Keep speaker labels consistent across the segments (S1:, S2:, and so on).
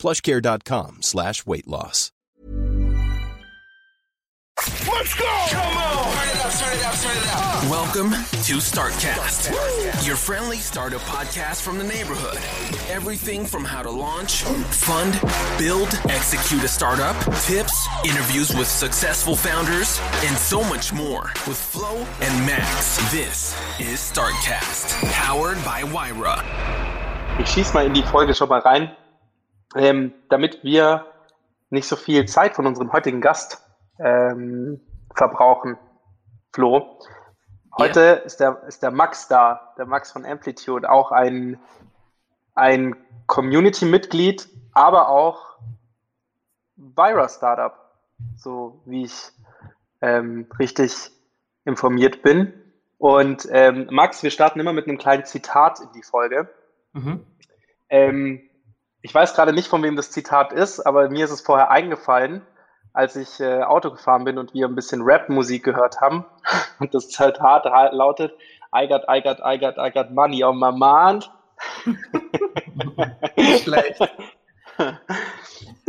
S1: plushcare.com slash weight loss.
S2: Let's go! Come on!
S3: Turn it up, turn it up, turn it up. Welcome to Startcast, your friendly startup podcast from the neighborhood. Everything from how to launch, fund, build, execute a startup, tips, interviews with successful founders, and so much more with Flo and Max. This is Startcast, powered by Wyra.
S4: Ich schieß mal in die Folge schon mal rein, ähm, damit wir nicht so viel Zeit von unserem heutigen Gast ähm, verbrauchen. Flo, heute
S5: Ja.
S4: ist, der, ist der Max da, der Max von Amplitude, auch ein, ein Community-Mitglied, aber auch Vira-Startup, so wie ich ähm, richtig informiert bin. Und ähm, Max, wir starten immer mit einem kleinen Zitat in die Folge.
S5: Mhm.
S4: Ähm, ich weiß gerade nicht, von wem das Zitat ist, aber mir ist es vorher eingefallen, als ich äh, Auto gefahren bin und wir ein bisschen Rap-Musik gehört haben. Und das Zitat ha- lautet, I got, I got, I got, I got money on my mind.
S5: Schlecht.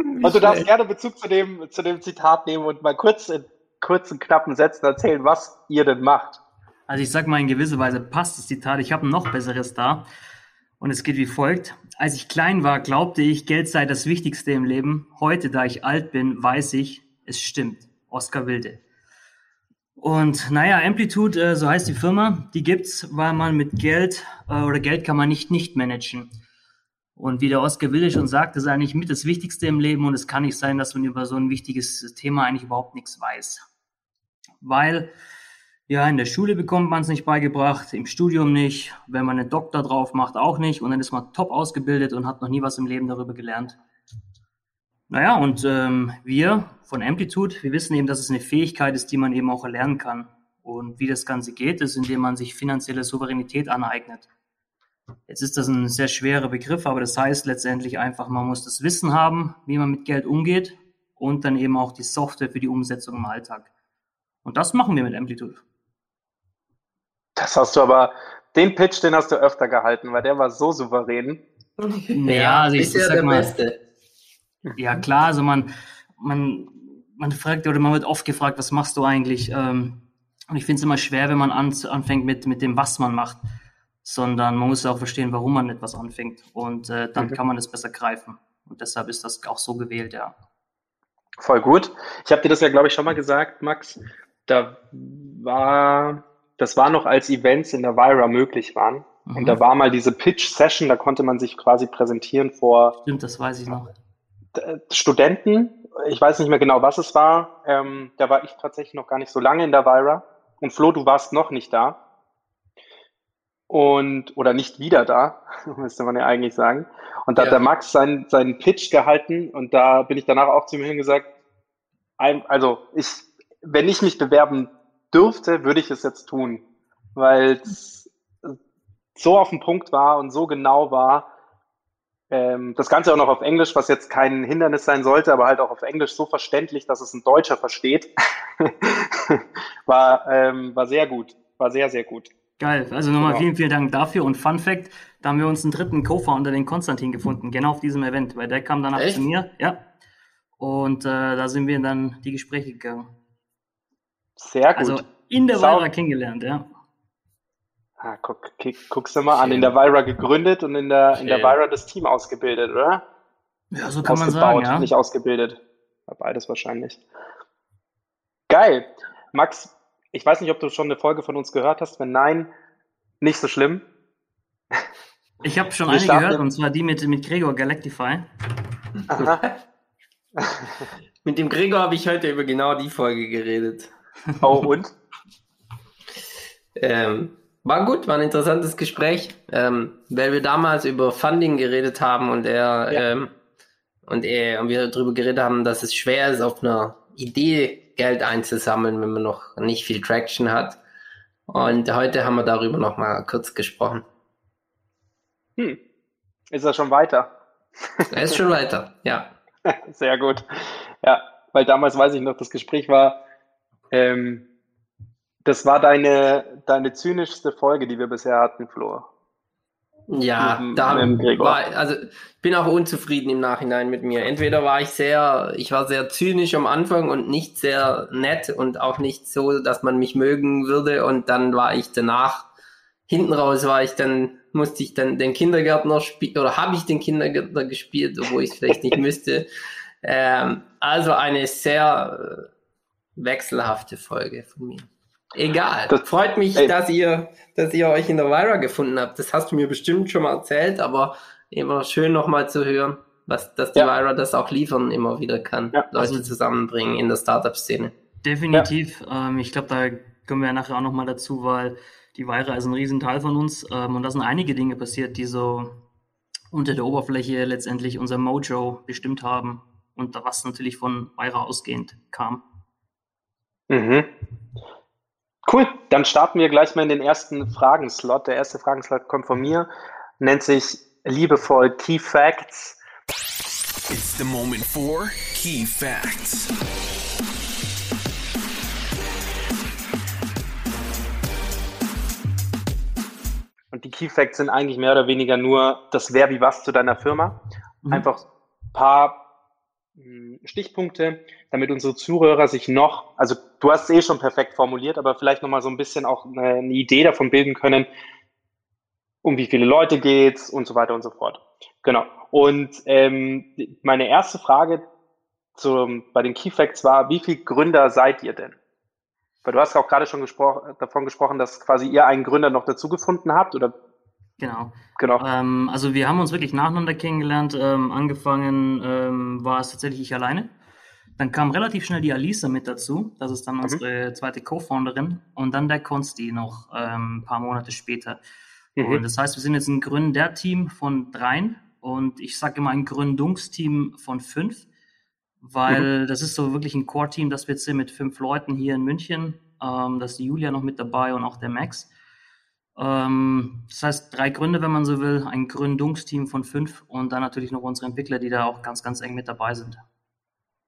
S4: Und du darfst gerne Bezug zu dem, zu dem Zitat nehmen und mal kurz in kurzen, knappen Sätzen erzählen, was ihr denn macht.
S5: Also ich sag mal, in gewisser Weise passt das Zitat. Ich habe ein noch besseres da. Und es geht wie folgt. Als ich klein war, glaubte ich, Geld sei das Wichtigste im Leben. Heute, da ich alt bin, weiß ich, es stimmt. Oskar Wilde. Und naja, Amplitude, äh, so heißt die Firma, die gibt's, weil man mit Geld äh, oder Geld kann man nicht nicht managen. Und wie der Oskar Wilde schon sagt, ist eigentlich mit das Wichtigste im Leben und es kann nicht sein, dass man über so ein wichtiges Thema eigentlich überhaupt nichts weiß. Weil ja, in der Schule bekommt man es nicht beigebracht, im Studium nicht, wenn man einen Doktor drauf macht, auch nicht. Und dann ist man top ausgebildet und hat noch nie was im Leben darüber gelernt. Naja, und ähm, wir von Amplitude, wir wissen eben, dass es eine Fähigkeit ist, die man eben auch erlernen kann. Und wie das Ganze geht, ist, indem man sich finanzielle Souveränität aneignet. Jetzt ist das ein sehr schwerer Begriff, aber das heißt letztendlich einfach, man muss das Wissen haben, wie man mit Geld umgeht und dann eben auch die Software für die Umsetzung im Alltag. Und das machen wir mit Amplitude.
S4: Das hast du aber, den Pitch, den hast du öfter gehalten, weil der war so souverän.
S5: Ja, also ich,
S6: ist ja
S5: ich sag
S6: der
S5: mal,
S6: Beste.
S5: ja klar, also man, man, man fragt oder man wird oft gefragt, was machst du eigentlich? Ähm, und ich finde es immer schwer, wenn man an, anfängt mit, mit dem, was man macht, sondern man muss auch verstehen, warum man etwas anfängt und äh, dann
S4: Mhm.
S5: kann man es besser greifen. Und deshalb ist das auch so gewählt, ja.
S4: Voll gut. Ich habe dir das ja, glaube ich, schon mal gesagt, Max. Da war, das war noch als Events in der Vira möglich waren. Und
S5: Mhm.
S4: da war mal diese Pitch-Session, da konnte man sich quasi präsentieren vor
S5: Stimmt, das weiß ich noch.
S4: äh, Studenten. Ich weiß nicht mehr genau, was es war. Ähm, da war ich tatsächlich noch gar nicht so lange in der Vira. Und Flo, du warst noch nicht da. Und, oder nicht wieder da, müsste man ja eigentlich sagen. Und da hat
S6: Ja.
S4: der Max seinen, seinen Pitch gehalten und da bin ich danach auch zu ihm hingesagt, also ich, wenn ich mich bewerben dürfte, würde ich es jetzt tun, weil es so auf den Punkt war und so genau war. Ähm, das Ganze auch noch auf Englisch, was jetzt kein Hindernis sein sollte, aber halt auch auf Englisch so verständlich, dass es ein Deutscher versteht, war, ähm, war sehr gut, war sehr, sehr gut.
S5: Geil. Also nochmal
S4: Genau.
S5: vielen, vielen Dank dafür. Und Fun Fact, da haben wir uns einen dritten Co-Founder, den Konstantin, gefunden, genau auf diesem Event, weil der kam danach
S6: Echt?
S5: zu mir. Ja. Und äh, da sind wir dann die Gespräche gegangen.
S4: Sehr gut.
S5: Also in der
S4: Sau-
S5: Vira kennengelernt, ja.
S4: Ah, guck, guck, guckst du mal an, in der Vira gegründet und in der, in der
S6: Schön.
S4: Vira das Team ausgebildet, oder?
S5: Ja, so kann man sagen, ja.
S4: nicht ausgebildet. Beides wahrscheinlich. Geil. Max, ich weiß nicht, ob du schon eine Folge von uns gehört hast. Wenn nein, nicht so schlimm.
S5: Ich habe schon
S4: Wir
S5: eine gehört, und zwar die mit, mit Gregor Galactify.
S6: Mit dem Gregor habe ich heute über genau die Folge geredet.
S4: Oh, und?
S6: Ähm, war gut, war ein interessantes Gespräch, ähm, weil wir damals über Funding geredet haben und er
S4: Ja.
S6: ähm, und, äh, und wir darüber geredet haben, dass es schwer ist, auf einer Idee Geld einzusammeln, wenn man noch nicht viel Traction hat. Und heute haben wir darüber nochmal kurz gesprochen.
S4: Hm. Ist er schon weiter?
S6: Er ist schon weiter, ja.
S4: Sehr gut. Ja, weil damals weiß ich noch, das Gespräch war, ähm, das war deine, deine zynischste Folge, die wir bisher hatten, Flo.
S6: Ja, mit, da mit war, also ich bin auch unzufrieden im Nachhinein mit mir. Entweder war ich sehr, ich war sehr zynisch am Anfang und nicht sehr nett und auch nicht so, dass man mich mögen würde und dann war ich danach, hinten raus war ich dann, musste ich dann den Kindergärtner spielen oder habe ich den Kindergärtner gespielt, obwohl ich es vielleicht nicht müsste. Ähm, also eine sehr wechselhafte Folge von mir. Egal. Das freut mich, ey. dass ihr, dass ihr euch in der Vira gefunden habt. Das hast du mir bestimmt schon mal erzählt, aber immer schön nochmal zu hören, was, dass die ja. Vira das auch liefern immer wieder kann. Ja. Leute also, zusammenbringen in der Startup-Szene.
S5: Definitiv. Ja. Ähm, ich glaube, da kommen wir ja nachher auch nochmal dazu, weil die Vira ist ein Riesenteil von uns ähm, und da sind einige Dinge passiert, die so unter der Oberfläche letztendlich unser Mojo bestimmt haben und was natürlich von Vira ausgehend kam.
S4: Mhm. Cool, dann starten wir gleich mal in den ersten Fragenslot. Der erste Fragenslot kommt von mir, nennt sich liebevoll Key Facts.
S3: It's the moment for Key Facts.
S4: Und die Key Facts sind eigentlich mehr oder weniger nur das Wer wie was zu deiner Firma. Mhm. Einfach ein paar hm, Stichpunkte, damit unsere Zuhörer sich noch, also du hast es eh schon perfekt formuliert, aber vielleicht nochmal so ein bisschen auch eine, eine, Idee davon bilden können, um wie viele Leute geht's und so weiter und so fort. Genau. Und ähm, meine erste Frage zum, bei den Key Facts war, wie viele Gründer seid ihr denn? Weil du hast auch gerade schon gespro davon gesprochen, dass quasi ihr einen Gründer noch dazu gefunden habt oder
S5: Genau. genau. Ähm, also wir haben uns wirklich nacheinander kennengelernt. Ähm, angefangen ähm, war es tatsächlich ich alleine. Dann kam relativ schnell die Alisa mit dazu. Das ist dann mhm. unsere zweite Co-Founderin. Und dann der Konsti noch ähm, ein paar Monate später. Mhm. Und das heißt, wir sind jetzt ein Gründer-Team von dreien. Und ich sage immer ein Gründungsteam von fünf. Weil mhm. das ist so wirklich ein Core-Team, das wir jetzt sind mit fünf Leuten hier in München. Ähm, da ist die Julia noch mit dabei und auch der Max. Ähm, das heißt, drei Gründe, wenn man so will, ein Gründungsteam von fünf und dann natürlich noch unsere Entwickler, die da auch ganz, ganz eng mit dabei sind.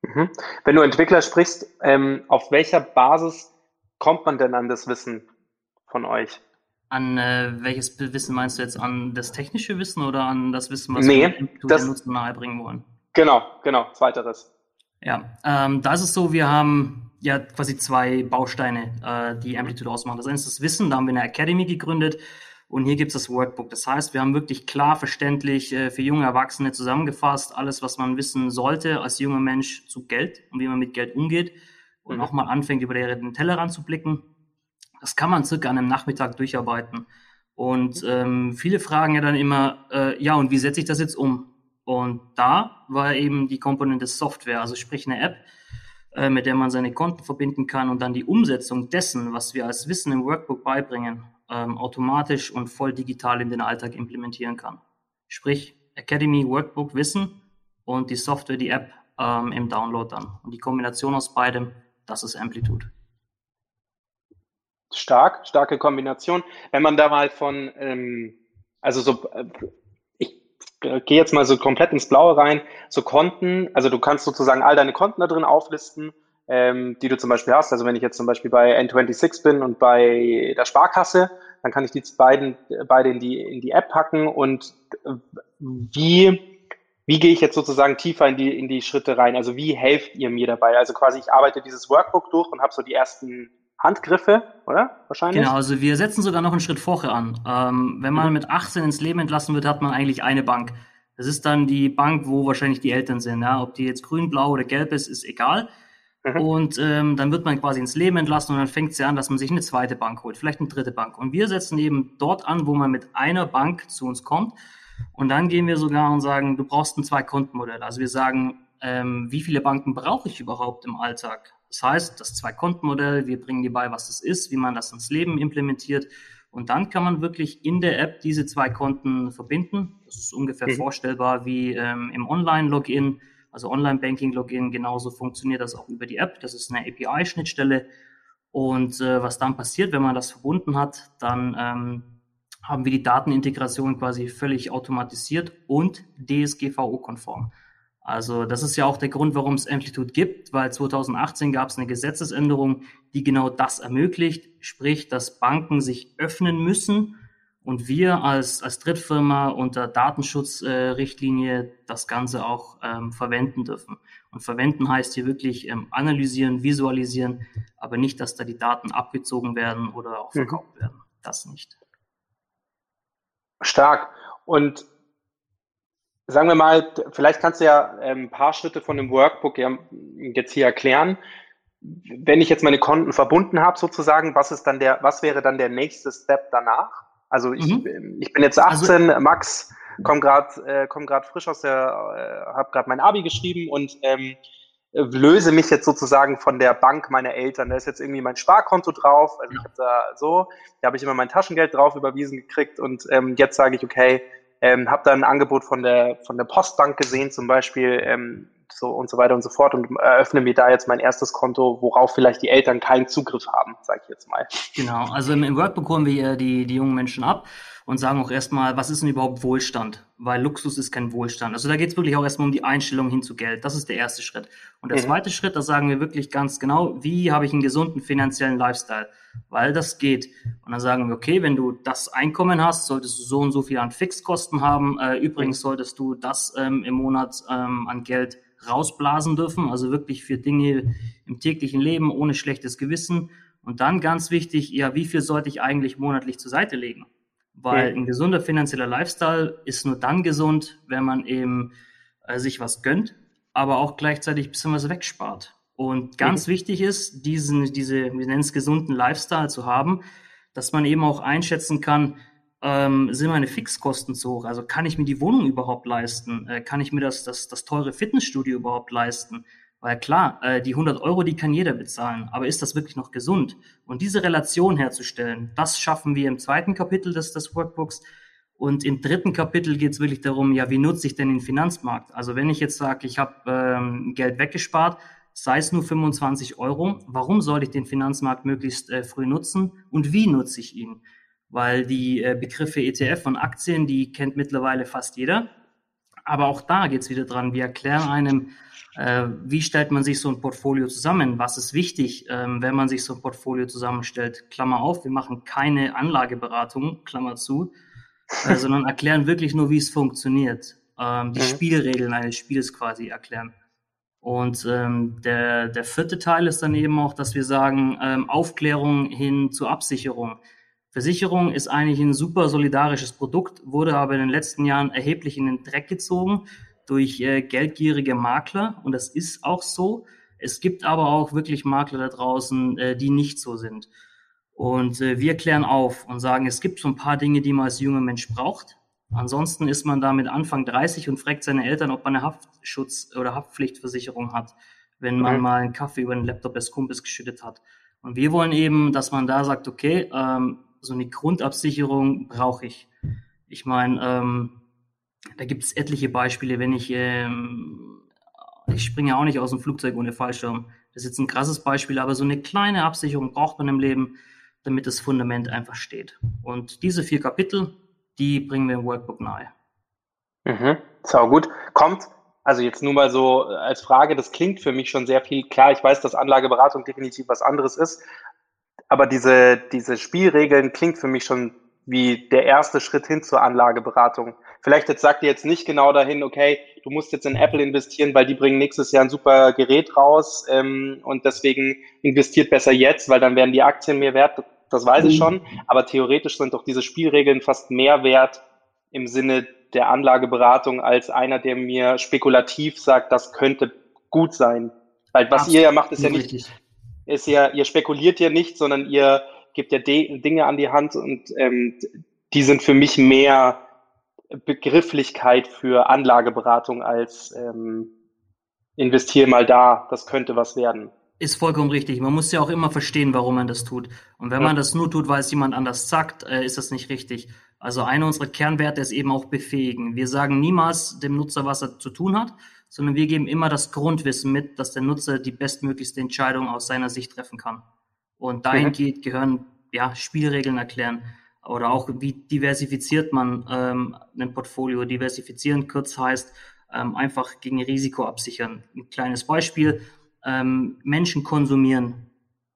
S4: Mhm. Wenn du Entwickler sprichst, ähm, auf welcher Basis kommt man denn an das Wissen von euch?
S5: An äh, welches Wissen meinst du jetzt? An das technische Wissen oder an das Wissen, was
S4: nee,
S5: wir den Nutzern nahebringen wollen?
S4: Genau, genau, zweiteres.
S5: Ja, ähm, da ist es so, wir haben ja quasi zwei Bausteine, äh, die Amplitude ausmachen. Das eine ist das Wissen, da haben wir eine Academy gegründet und hier gibt es das Workbook. Das heißt, wir haben wirklich klar verständlich äh, für junge Erwachsene zusammengefasst, alles, was man wissen sollte als junger Mensch zu Geld und wie man mit Geld umgeht und mhm. auch mal anfängt, über den Tellerrand zu blicken. Das kann man circa an einem Nachmittag durcharbeiten. Und ähm, viele fragen ja dann immer, äh, ja, und wie setze ich das jetzt um? Und da war eben die Komponente Software, also sprich eine App, äh, mit der man seine Konten verbinden kann und dann die Umsetzung dessen, was wir als Wissen im Workbook beibringen, ähm, automatisch und voll digital in den Alltag implementieren kann. Sprich, Academy, Workbook, Wissen und die Software, die App ähm, im Download dann. Und die Kombination aus beidem, das ist Amplitude.
S4: Stark, starke Kombination. Wenn man da mal von, ähm, also so äh, gehe jetzt mal so komplett ins Blaue rein, so Konten, also du kannst sozusagen all deine Konten da drin auflisten, ähm, die du zum Beispiel hast. Also wenn ich jetzt zum Beispiel bei N26 bin und bei der Sparkasse, dann kann ich die beiden beide in die, in die App packen und äh, wie, wie gehe ich jetzt sozusagen tiefer in die, in die Schritte rein? Also wie helft ihr mir dabei? Also quasi ich arbeite dieses Workbook durch und habe so die ersten Handgriffe, oder? Wahrscheinlich.
S5: Genau, also wir setzen sogar noch einen Schritt vorher an. Ähm, wenn man mhm. mit 18 ins Leben entlassen wird, hat man eigentlich eine Bank. Das ist dann die Bank, wo wahrscheinlich die Eltern sind. Ja? Ob die jetzt grün, blau oder gelb ist, ist egal. Mhm. Und ähm, dann wird man quasi ins Leben entlassen und dann fängt es ja an, dass man sich eine zweite Bank holt, vielleicht eine dritte Bank. Und wir setzen eben dort an, wo man mit einer Bank zu uns kommt. Und dann gehen wir sogar und sagen, du brauchst ein Zwei-Konten-Modell. Also wir sagen, ähm, wie viele Banken brauche ich überhaupt im Alltag? Das heißt, das Zwei-Konten-Modell, wir bringen dir bei, was das ist, wie man das ins Leben implementiert. Und dann kann man wirklich in der App diese zwei Konten verbinden. Das ist ungefähr mhm. vorstellbar wie ähm, im Online-Login. Also Online-Banking-Login. Genauso funktioniert das auch über die App. Das ist eine API-Schnittstelle. Und äh, was dann passiert, wenn man das verbunden hat, dann ähm, haben wir die Datenintegration quasi völlig automatisiert und DSGVO-konform. Also das ist ja auch der Grund, warum es Amplitude gibt, weil 2018 gab es eine Gesetzesänderung, die genau das ermöglicht, sprich, dass Banken sich öffnen müssen und wir als, als Drittfirma unter Datenschutzrichtlinie äh, das Ganze auch ähm, verwenden dürfen. Und verwenden heißt hier wirklich ähm, analysieren, visualisieren, aber nicht, dass da die Daten abgezogen werden oder auch mhm. verkauft mhm. werden. Das nicht.
S4: Stark. Und sagen wir mal, vielleicht kannst du ja ähm, ein paar Schritte von dem Workbook ja jetzt hier erklären. Wenn ich jetzt meine Konten verbunden habe, sozusagen, was ist dann der, was wäre dann der nächste Step danach? Also ich, mhm. ich bin jetzt 18, also, Max, komm gerade äh, komm grad frisch aus der, äh, habe gerade mein Abi geschrieben und ähm, löse mich jetzt sozusagen von der Bank meiner Eltern. Da ist jetzt irgendwie mein Sparkonto drauf. Also ja. ich habe da so, da habe ich immer mein Taschengeld drauf überwiesen gekriegt und ähm, jetzt sage ich, okay, ähm, habe dann ein Angebot von der, von der Postbank gesehen, zum Beispiel, ähm, so und so weiter und so fort und eröffne mir da jetzt mein erstes Konto, worauf vielleicht die Eltern keinen Zugriff haben, sage ich jetzt mal.
S5: Genau, also im, im Work bekommen wir die, die jungen Menschen ab und sagen auch erstmal, was ist denn überhaupt Wohlstand? Weil Luxus ist kein Wohlstand. Also da geht es wirklich auch erstmal um die Einstellung hin zu Geld. Das ist der erste Schritt. Und der mhm. zweite Schritt, da sagen wir wirklich ganz genau, wie habe ich einen gesunden finanziellen Lifestyle? Weil das geht. Und dann sagen wir, okay, wenn du das Einkommen hast, solltest du so und so viel an Fixkosten haben. Äh, übrigens solltest du das ähm, im Monat ähm, an Geld rausblasen dürfen, also wirklich für Dinge im täglichen Leben ohne schlechtes Gewissen. Und dann ganz wichtig, ja, wie viel sollte ich eigentlich monatlich zur Seite legen? Weil ein gesunder finanzieller Lifestyle ist nur dann gesund, wenn man eben äh, sich was gönnt, aber auch gleichzeitig ein bisschen was wegspart. Und ganz mhm. wichtig ist, diesen, diese, wir nennen es gesunden Lifestyle zu haben, dass man eben auch einschätzen kann, ähm, sind meine Fixkosten zu hoch? Also kann ich mir die Wohnung überhaupt leisten? Äh, kann ich mir das, das, das teure Fitnessstudio überhaupt leisten? Weil klar, äh, die 100 Euro, die kann jeder bezahlen, aber ist das wirklich noch gesund? Und diese Relation herzustellen, das schaffen wir im zweiten Kapitel des, des Workbooks. Und im dritten Kapitel geht es wirklich darum, ja, wie nutze ich denn den Finanzmarkt? Also wenn ich jetzt sage, ich habe ähm, Geld weggespart, sei es nur 25 Euro, warum soll ich den Finanzmarkt möglichst äh, früh nutzen und wie nutze ich ihn? Weil die äh, Begriffe ETF und Aktien, die kennt mittlerweile fast jeder. Aber auch da geht es wieder dran. Wir erklären einem, äh, wie stellt man sich so ein Portfolio zusammen? Was ist wichtig, ähm, wenn man sich so ein Portfolio zusammenstellt? Klammer auf, wir machen keine Anlageberatung, Klammer zu, äh, sondern erklären wirklich nur, wie es funktioniert. Ähm, die mhm. Spielregeln eines Spiels quasi erklären. Und ähm, der, der vierte Teil ist dann eben auch, dass wir sagen, ähm, Aufklärung hin zur Absicherung. Versicherung ist eigentlich ein super solidarisches Produkt, wurde aber in den letzten Jahren erheblich in den Dreck gezogen durch äh, geldgierige Makler und das ist auch so. Es gibt aber auch wirklich Makler da draußen, äh, die nicht so sind. Und äh, wir klären auf und sagen, es gibt so ein paar Dinge, die man als junger Mensch braucht. Ansonsten ist man da mit Anfang 30 und fragt seine Eltern, ob man eine Haftschutz- oder Haftpflichtversicherung hat, wenn man mal einen Kaffee über den Laptop des Kumpels geschüttet hat. Und wir wollen eben, dass man da sagt, okay, ähm, so eine Grundabsicherung brauche ich. Ich meine, ähm, da gibt es etliche Beispiele, wenn ich, ähm, ich springe auch nicht aus dem Flugzeug ohne Fallschirm. Das ist jetzt ein krasses Beispiel, aber so eine kleine Absicherung braucht man im Leben, damit das Fundament einfach steht. Und diese vier Kapitel, die bringen wir im Workbook nahe.
S4: Mhm, sau gut. Kommt, also jetzt nur mal so als Frage, das klingt für mich schon sehr viel. Klar, ich weiß, dass Anlageberatung definitiv was anderes ist, aber diese, diese Spielregeln klingt für mich schon wie der erste Schritt hin zur Anlageberatung. Vielleicht jetzt sagt ihr jetzt nicht genau dahin, okay, du musst jetzt in Apple investieren, weil die bringen nächstes Jahr ein super Gerät raus ähm, und deswegen investiert besser jetzt, weil dann werden die Aktien mehr wert. Das weiß ich mhm. schon. Aber theoretisch sind doch diese Spielregeln fast mehr wert im Sinne der Anlageberatung als einer, der mir spekulativ sagt, das könnte gut sein. Weil was Absolut. ihr ja macht, ist ja nicht, ist ja, ihr spekuliert ja nicht, sondern ihr gebt ja Dinge an die Hand und ähm, die sind für mich mehr Begrifflichkeit für Anlageberatung als ähm, investier mal da, das könnte was werden.
S5: Ist vollkommen richtig. Man muss ja auch immer verstehen, warum man das tut. Und wenn ja. man das nur tut, weil es jemand anders sagt, äh, ist das nicht richtig. Also einer unserer Kernwerte ist eben auch befähigen. Wir sagen niemals dem Nutzer, was er zu tun hat, sondern wir geben immer das Grundwissen mit, dass der Nutzer die bestmöglichste Entscheidung aus seiner Sicht treffen kann. Und dahin mhm. geht, gehören ja, Spielregeln erklären oder auch wie diversifiziert man ähm, ein Portfolio. Diversifizieren kurz heißt ähm, einfach gegen Risiko absichern. Ein kleines Beispiel, ähm, Menschen konsumieren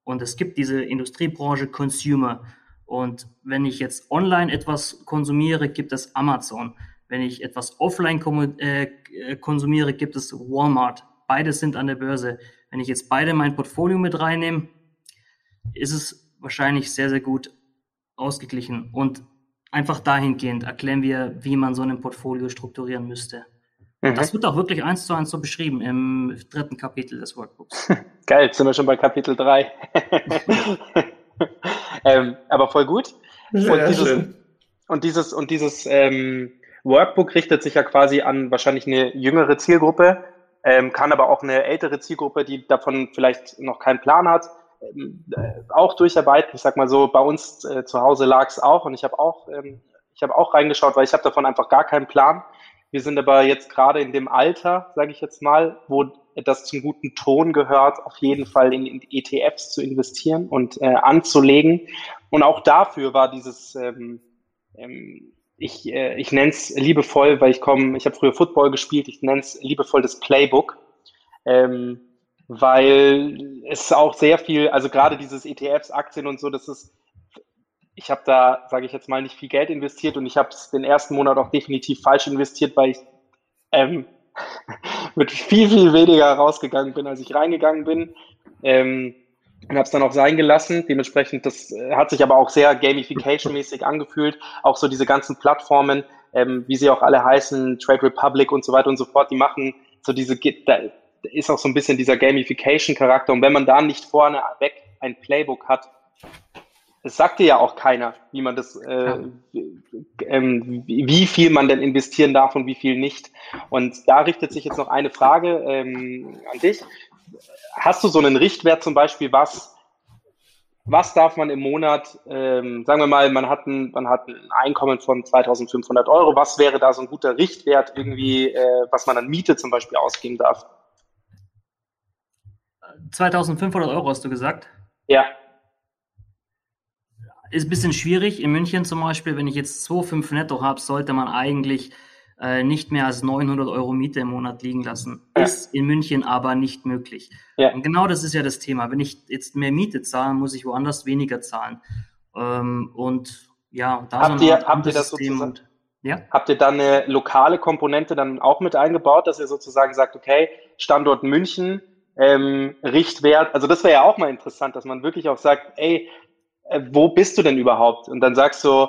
S5: und es gibt diese Industriebranche Consumer. Und wenn ich jetzt online etwas konsumiere, gibt es Amazon. Wenn ich etwas offline äh, konsumiere, gibt es Walmart. Beide sind an der Börse. Wenn ich jetzt beide mein Portfolio mit reinnehme, ist es wahrscheinlich sehr, sehr gut ausgeglichen. Und einfach dahingehend erklären wir, wie man so ein Portfolio strukturieren müsste. Mhm. Das wird auch wirklich eins zu eins so beschrieben im dritten Kapitel des Workbooks.
S4: Geil, jetzt sind wir schon bei Kapitel 3. ähm, aber voll gut. Sehr und dieses, schön. Und dieses, und dieses ähm, Workbook richtet sich ja quasi an wahrscheinlich eine jüngere Zielgruppe, ähm, kann aber auch eine ältere Zielgruppe, die davon vielleicht noch keinen Plan hat, ähm, äh, auch durcharbeiten. Ich sag mal so, bei uns äh, zu Hause lag es auch und ich habe auch, ähm, ich habe auch reingeschaut, weil ich habe davon einfach gar keinen Plan. Wir sind aber jetzt gerade in dem Alter, sage ich jetzt mal, wo das zum guten Ton gehört, auf jeden Fall in, in ETFs zu investieren und äh, anzulegen. Und auch dafür war dieses ähm, ähm, ich, äh, ich nenne es liebevoll, weil ich komme, ich habe früher Football gespielt, ich nenne es liebevoll das Playbook, ähm, weil es auch sehr viel, also gerade dieses ETFs, Aktien und so, das ist, ich habe da, sage ich jetzt mal, nicht viel Geld investiert und ich habe es den ersten Monat auch definitiv falsch investiert, weil ich ähm, mit viel, viel weniger rausgegangen bin, als ich reingegangen bin. Ähm, und habe es dann auch sein gelassen. Dementsprechend, das äh, hat sich aber auch sehr gamification-mäßig angefühlt. Auch so diese ganzen Plattformen, ähm, wie sie auch alle heißen, Trade Republic und so weiter und so fort, die machen so diese, da ist auch so ein bisschen dieser Gamification-Charakter. Und wenn man da nicht vorne weg ein Playbook hat, das sagt dir ja auch keiner, wie man das, äh, ähm, wie viel man denn investieren darf und wie viel nicht. Und da richtet sich jetzt noch eine Frage ähm, an dich hast du so einen Richtwert zum Beispiel, was, was darf man im Monat, ähm, sagen wir mal, man hat, ein, man hat ein Einkommen von 2500 Euro, was wäre da so ein guter Richtwert irgendwie, äh, was man an Miete zum Beispiel ausgeben darf?
S5: 2500 Euro hast du gesagt?
S4: Ja.
S5: Ist ein bisschen schwierig. In München zum Beispiel, wenn ich jetzt 2,5 netto habe, sollte man eigentlich äh, nicht mehr als 900 Euro Miete im Monat liegen lassen. Ja. Ist in München aber nicht möglich. Ja. Und genau das ist ja das Thema. Wenn ich jetzt mehr Miete zahle, muss ich woanders weniger zahlen. Ähm, und ja,
S4: da habt ihr, habt ihr das sozusagen, und, ja? Habt ihr dann eine lokale Komponente dann auch mit eingebaut, dass ihr sozusagen sagt, okay, Standort München, ähm, Richtwert, also das wäre ja auch mal interessant, dass man wirklich auch sagt, ey, äh, wo bist du denn überhaupt? Und dann sagst du,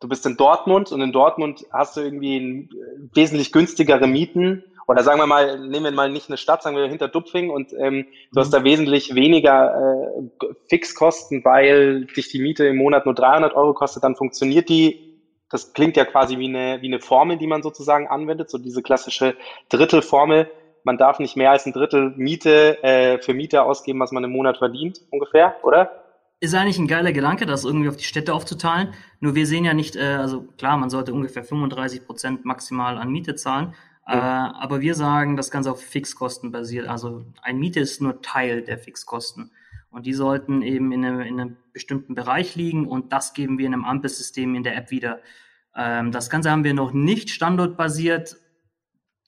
S4: du bist in Dortmund und in Dortmund hast du irgendwie äh, wesentlich günstigere Mieten. Oder sagen wir mal, nehmen wir mal nicht eine Stadt, sagen wir hinter Dupfing und ähm, du hast mhm. da wesentlich weniger äh, Fixkosten, weil dich die Miete im Monat nur 300 Euro kostet, dann funktioniert die. Das klingt ja quasi wie eine, wie eine Formel, die man sozusagen anwendet, so diese klassische Drittelformel. Man darf nicht mehr als ein Drittel Miete äh, für Miete ausgeben, was man im Monat verdient, ungefähr, oder?
S5: Ist eigentlich ein geiler Gedanke, das irgendwie auf die Städte aufzuteilen. Nur wir sehen ja nicht, äh, also klar, man sollte ungefähr 35 Prozent maximal an Miete zahlen. Äh, aber wir sagen, das Ganze auf Fixkosten basiert. Also ein Miete ist nur Teil der Fixkosten. Und die sollten eben in einem, in einem bestimmten Bereich liegen und das geben wir in einem Ampelsystem in der App wieder. Ähm, das Ganze haben wir noch nicht standortbasiert.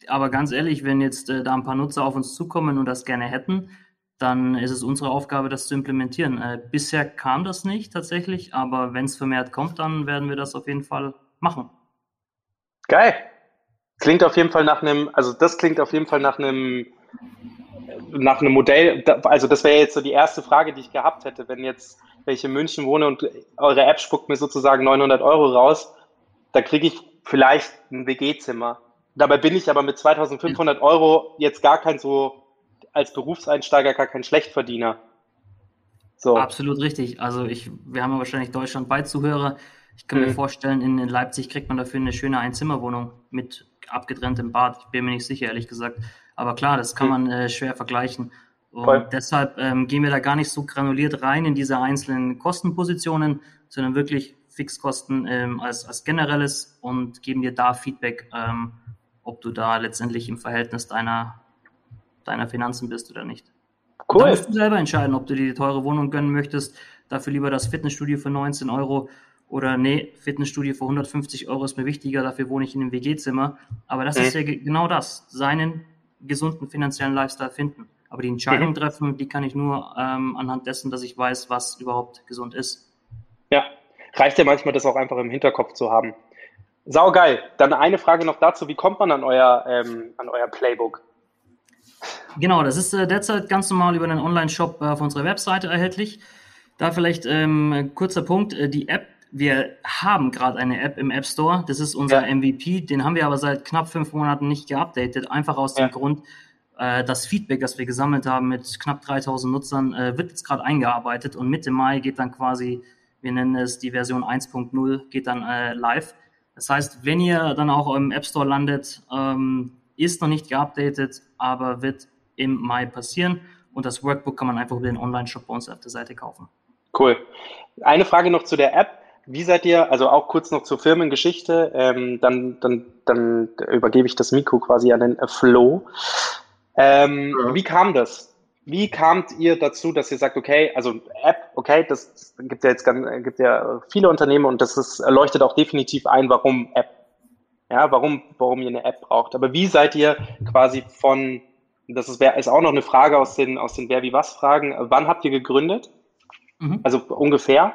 S5: Aber ganz ehrlich, wenn jetzt äh, da ein paar Nutzer auf uns zukommen und das gerne hätten, dann ist es unsere Aufgabe, das zu implementieren. Äh, bisher kam das nicht tatsächlich, aber wenn es vermehrt kommt, dann werden wir das auf jeden Fall machen.
S4: Geil. Klingt auf jeden Fall nach einem, also das klingt auf jeden Fall nach einem, nach einem Modell. Also das wäre jetzt so die erste Frage, die ich gehabt hätte, wenn jetzt wenn ich in München wohne und eure App spuckt mir sozusagen 900 Euro raus, da kriege ich vielleicht ein WG-Zimmer. Dabei bin ich aber mit 2500 Euro jetzt gar kein so als Berufseinsteiger gar kein Schlechtverdiener.
S5: So. Absolut richtig. Also ich, wir haben ja wahrscheinlich deutschlandweit Zuhörer. Ich kann mhm. mir vorstellen, in, Leipzig kriegt man dafür eine schöne Einzimmerwohnung mit abgetrenntem Bad. Ich bin mir nicht sicher, ehrlich gesagt. Aber klar, das kann mhm. man äh, schwer vergleichen. Und Voll. deshalb ähm, gehen wir da gar nicht so granuliert rein in diese einzelnen Kostenpositionen, sondern wirklich Fixkosten ähm, als, als generelles und geben dir da Feedback, ähm, ob du da letztendlich im Verhältnis deiner, deiner Finanzen bist oder nicht. Cool. Da musst du selber entscheiden, ob du dir die teure Wohnung gönnen möchtest, dafür lieber das Fitnessstudio für 19 Euro oder nee, Fitnessstudio für 150 Euro ist mir wichtiger, dafür wohne ich in einem WG-Zimmer. Aber das mhm. ist ja genau das, seinen gesunden finanziellen Lifestyle finden. Aber die Entscheidung mhm. treffen, die kann ich nur ähm, anhand dessen, dass ich weiß, was überhaupt gesund ist.
S4: Ja, reicht ja manchmal, das auch einfach im Hinterkopf zu haben. Sau geil. Dann eine Frage noch dazu: Wie kommt man an euer, ähm, an euer Playbook?
S5: Genau, das ist äh, derzeit ganz normal über einen Online-Shop äh, auf unserer Webseite erhältlich. Da vielleicht ähm, kurzer Punkt: äh, Die App wir haben gerade eine App im App Store. Das ist unser ja. MVP. Den haben wir aber seit knapp fünf Monaten nicht geupdatet. Einfach aus dem Grund, äh, das Feedback, das wir gesammelt haben mit knapp 3000 Nutzern, äh, wird jetzt gerade eingearbeitet und Mitte Mai geht dann quasi, wir nennen es die Version 1.0, geht dann äh, live. Das heißt, wenn ihr dann auch im App Store landet, ähm, ist noch nicht geupdatet, aber wird im Mai passieren. Und das Workbook kann man einfach über den Online-Shop bei uns auf der Seite kaufen.
S4: Cool. Eine Frage noch zu der App. Wie seid ihr, also auch kurz noch zur Firmengeschichte, ähm, dann, dann, dann übergebe ich das Mikro quasi an den Flo. Ähm, ja. Wie kam das? Wie kamt ihr dazu, dass ihr sagt, okay, also App, okay, das gibt ja jetzt ganz, gibt ja viele Unternehmen und das ist, leuchtet auch definitiv ein, warum App. Ja, warum, warum ihr eine App braucht. Aber wie seid ihr quasi von, das ist, ist auch noch eine Frage aus den, aus den Wer wie was Fragen, wann habt ihr gegründet? Mhm. Also ungefähr?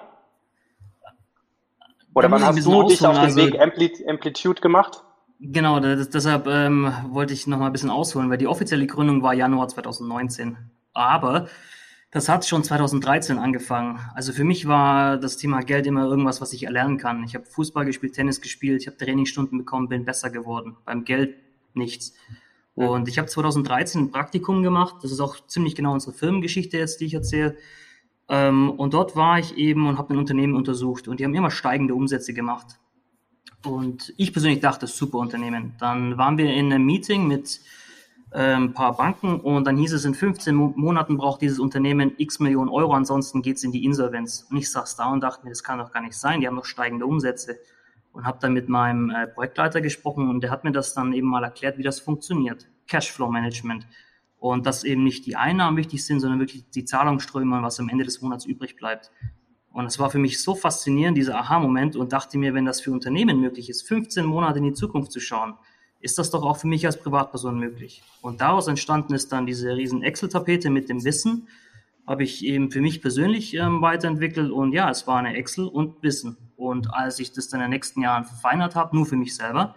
S4: Oder wann hast du dich auf den also, Weg Amplitude gemacht?
S5: Genau, das, deshalb ähm, wollte ich noch mal ein bisschen ausholen, weil die offizielle Gründung war Januar 2019. Aber das hat schon 2013 angefangen. Also für mich war das Thema Geld immer irgendwas, was ich erlernen kann. Ich habe Fußball gespielt, Tennis gespielt, ich habe Trainingsstunden bekommen, bin besser geworden. Beim Geld nichts. Und ich habe 2013 ein Praktikum gemacht. Das ist auch ziemlich genau unsere Firmengeschichte jetzt, die ich erzähle. Ähm, und dort war ich eben und habe ein Unternehmen untersucht und die haben immer steigende Umsätze gemacht. Und ich persönlich dachte, super Unternehmen. Dann waren wir in einem Meeting mit ein paar Banken und dann hieß es, in 15 Monaten braucht dieses Unternehmen x Millionen Euro, ansonsten geht es in die Insolvenz. Und ich saß da und dachte mir, das kann doch gar nicht sein, die haben doch steigende Umsätze. Und habe dann mit meinem äh, Projektleiter gesprochen und der hat mir das dann eben mal erklärt, wie das funktioniert. Cashflow Management. Und dass eben nicht die Einnahmen wichtig sind, sondern wirklich die Zahlungsströme und was am Ende des Monats übrig bleibt. Und es war für mich so faszinierend, dieser Aha-Moment, und dachte mir, wenn das für Unternehmen möglich ist, 15 Monate in die Zukunft zu schauen, ist das doch auch für mich als Privatperson möglich. Und daraus entstanden ist dann diese riesen Excel-Tapete mit dem Wissen, habe ich eben für mich persönlich ähm, weiterentwickelt und ja, es war eine Excel und Wissen. Und als ich das dann in den nächsten Jahren verfeinert habe, nur für mich selber,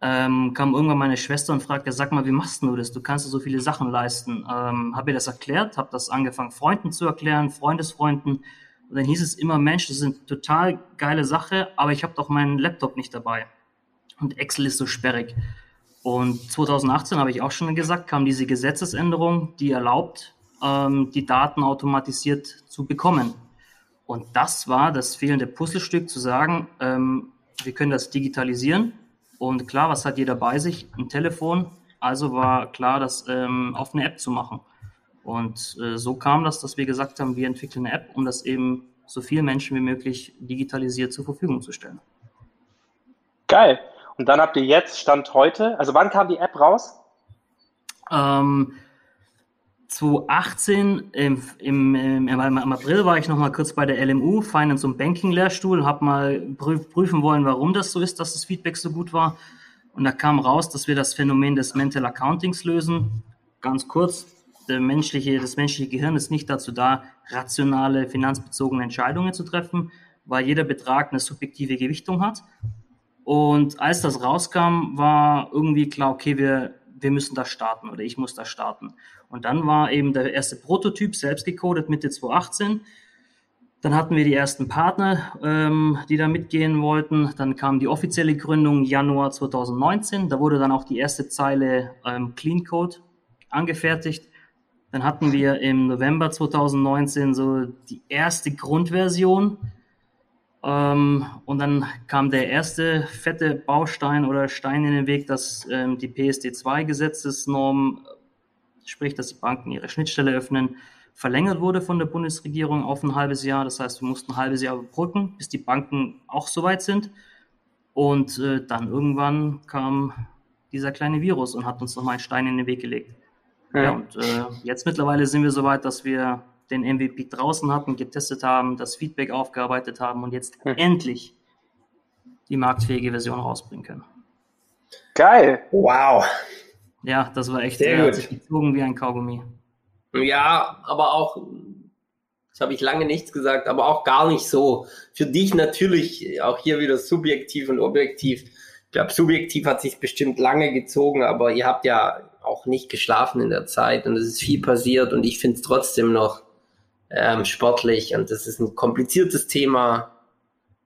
S5: ähm, kam irgendwann meine Schwester und fragte, sag mal, wie machst du das? Du kannst ja so viele Sachen leisten. Ähm, habe ihr das erklärt, habe das angefangen, Freunden zu erklären, Freundesfreunden. Und dann hieß es immer, Mensch, das ist eine total geile Sache, aber ich habe doch meinen Laptop nicht dabei. Und Excel ist so sperrig. Und 2018 habe ich auch schon gesagt, kam diese Gesetzesänderung, die erlaubt, ähm, die Daten automatisiert zu bekommen. Und das war das fehlende Puzzlestück, zu sagen, ähm, wir können das digitalisieren und klar, was hat jeder bei sich? Ein Telefon. Also war klar, das ähm, auf eine App zu machen. Und äh, so kam das, dass wir gesagt haben, wir entwickeln eine App, um das eben so vielen Menschen wie möglich digitalisiert zur Verfügung zu stellen.
S4: Geil. Und dann habt ihr jetzt, Stand heute, also wann kam die App raus?
S5: Ähm, 2018, im, im, im, im, April war ich noch mal kurz bei der LMU, Finance und Banking Lehrstuhl, habe mal prüfen wollen, warum das so ist, dass das Feedback so gut war. Und da kam raus, dass wir das Phänomen des Mental Accountings lösen. Ganz kurz, menschliche, das menschliche Gehirn ist nicht dazu da, rationale, finanzbezogene Entscheidungen zu treffen, weil jeder Betrag eine subjektive Gewichtung hat. Und als das rauskam, war irgendwie klar, okay, wir, wir müssen da starten oder ich muss da starten. Und dann war eben der erste Prototyp selbst gecodet Mitte 2018. Dann hatten wir die ersten Partner, ähm, die da mitgehen wollten. Dann kam die offizielle Gründung Januar 2019. Da wurde dann auch die erste Zeile ähm, Clean Code angefertigt. Dann hatten wir im November 2019 so die erste Grundversion. Ähm, und dann kam der erste fette Baustein oder Stein in den Weg, dass ähm, die PSD2-Gesetzesnorm sprich, dass die Banken ihre Schnittstelle öffnen, verlängert wurde von der Bundesregierung auf ein halbes Jahr. Das heißt, wir mussten ein halbes Jahr überbrücken, bis die Banken auch soweit sind. Und äh, dann irgendwann kam dieser kleine Virus und hat uns nochmal einen Stein in den Weg gelegt. Ja, ja und äh, jetzt mittlerweile sind wir so weit, dass wir den MVP draußen hatten, getestet haben, das Feedback aufgearbeitet haben und jetzt hm. endlich die marktfähige Version rausbringen können.
S4: Geil.
S6: Wow.
S5: Ja, das war echt sehr gut. gezogen wie ein Kaugummi.
S6: Ja, aber auch, das habe ich lange nichts gesagt, aber auch gar nicht so. Für dich natürlich auch hier wieder subjektiv und objektiv. Ich glaube, subjektiv hat sich bestimmt lange gezogen, aber ihr habt ja auch nicht geschlafen in der Zeit und es ist viel passiert und ich finde es trotzdem noch ähm, sportlich und das ist ein kompliziertes Thema,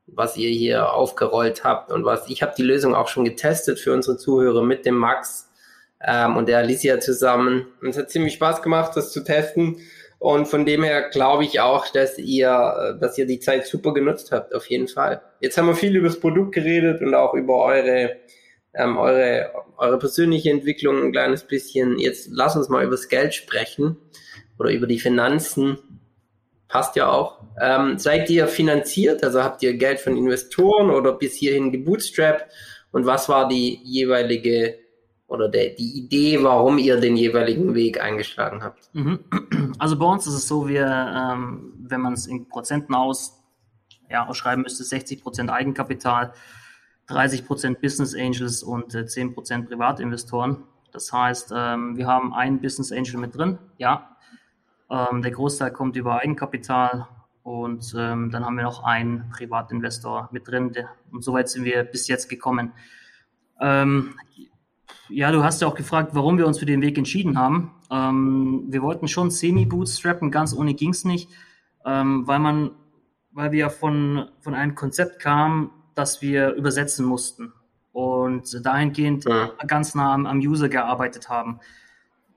S6: was ihr hier aufgerollt habt und was ich habe die Lösung auch schon getestet für unsere Zuhörer mit dem Max ähm, und der Alicia zusammen. Und es hat ziemlich Spaß gemacht, das zu testen. Und von dem her glaube ich auch, dass ihr, dass ihr die Zeit super genutzt habt, auf jeden Fall. Jetzt haben wir viel über das Produkt geredet und auch über eure, ähm, eure, eure persönliche Entwicklung ein kleines bisschen. Jetzt lass uns mal über das Geld sprechen oder über die Finanzen passt ja auch. Ähm, seid ihr finanziert? Also habt ihr Geld von Investoren oder bis hierhin gebootstrapped? Und was war die jeweilige oder der, die Idee, warum ihr den jeweiligen Weg eingeschlagen habt? Mhm.
S5: Also bei uns ist es so, wir, ähm, wenn man es in Prozenten aus, ja, ausschreiben müsste, 60 Prozent Eigenkapital, 30 Prozent Business Angels und äh, 10 Prozent Privatinvestoren. Das heißt, ähm, wir haben einen Business Angel mit drin, ja, ähm, der Großteil kommt über Eigenkapital und ähm, dann haben wir noch einen Privatinvestor mit drin. Der, und soweit sind wir bis jetzt gekommen. Ähm, ja, du hast ja auch gefragt, warum wir uns für den Weg entschieden haben. Ähm, wir wollten schon semi-bootstrappen, ganz ohne ging es nicht, ähm, weil man, weil wir von, von einem Konzept kamen, das wir übersetzen mussten und dahingehend ja. ganz nah am, am User gearbeitet haben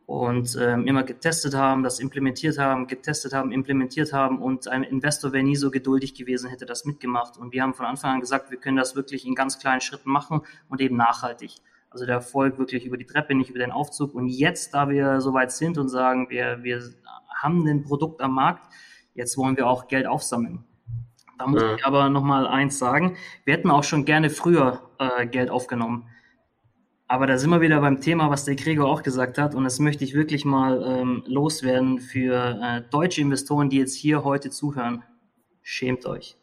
S5: und ähm, immer getestet haben, das implementiert haben, getestet haben, implementiert haben und ein Investor wäre nie so geduldig gewesen, hätte das mitgemacht. Und wir haben von Anfang an gesagt, wir können das wirklich in ganz kleinen Schritten machen und eben nachhaltig. Also der Erfolg wirklich über die Treppe, nicht über den Aufzug. Und jetzt, da wir so weit sind und sagen, wir, wir haben ein Produkt am Markt, jetzt wollen wir auch Geld aufsammeln. Da muss ja. ich aber nochmal eins sagen, wir hätten auch schon gerne früher äh, Geld aufgenommen. Aber da sind wir wieder beim Thema, was der Gregor auch gesagt hat. Und das möchte ich wirklich mal ähm, loswerden für äh, deutsche Investoren, die jetzt hier heute zuhören. Schämt euch.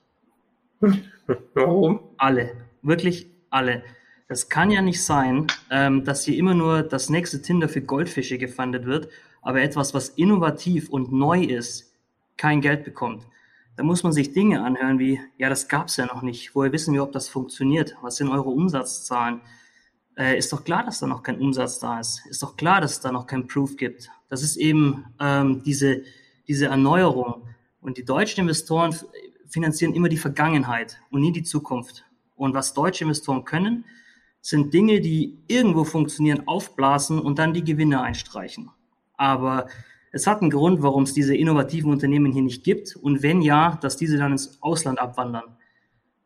S6: Warum?
S5: Alle. Wirklich alle. Das kann ja nicht sein, ähm, dass hier immer nur das nächste Tinder für Goldfische gefundet wird, aber etwas, was innovativ und neu ist, kein Geld bekommt. Da muss man sich Dinge anhören wie, ja, das gab's ja noch nicht. Woher wissen wir, ob das funktioniert? Was sind eure Umsatzzahlen? Äh, ist doch klar, dass da noch kein Umsatz da ist. Ist doch klar, dass es da noch kein Proof gibt. Das ist eben ähm, diese, diese Erneuerung. Und die deutschen Investoren finanzieren immer die Vergangenheit und nie die Zukunft. Und was deutsche Investoren können, sind Dinge, die irgendwo funktionieren, aufblasen und dann die Gewinne einstreichen. Aber es hat einen Grund, warum es diese innovativen Unternehmen hier nicht gibt. Und wenn ja, dass diese dann ins Ausland abwandern.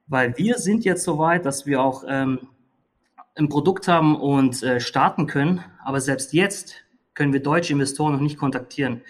S5: Weil wir sind jetzt so weit, dass wir auch ähm, ein Produkt haben und äh, starten können. Aber selbst jetzt können wir deutsche Investoren noch nicht kontaktieren,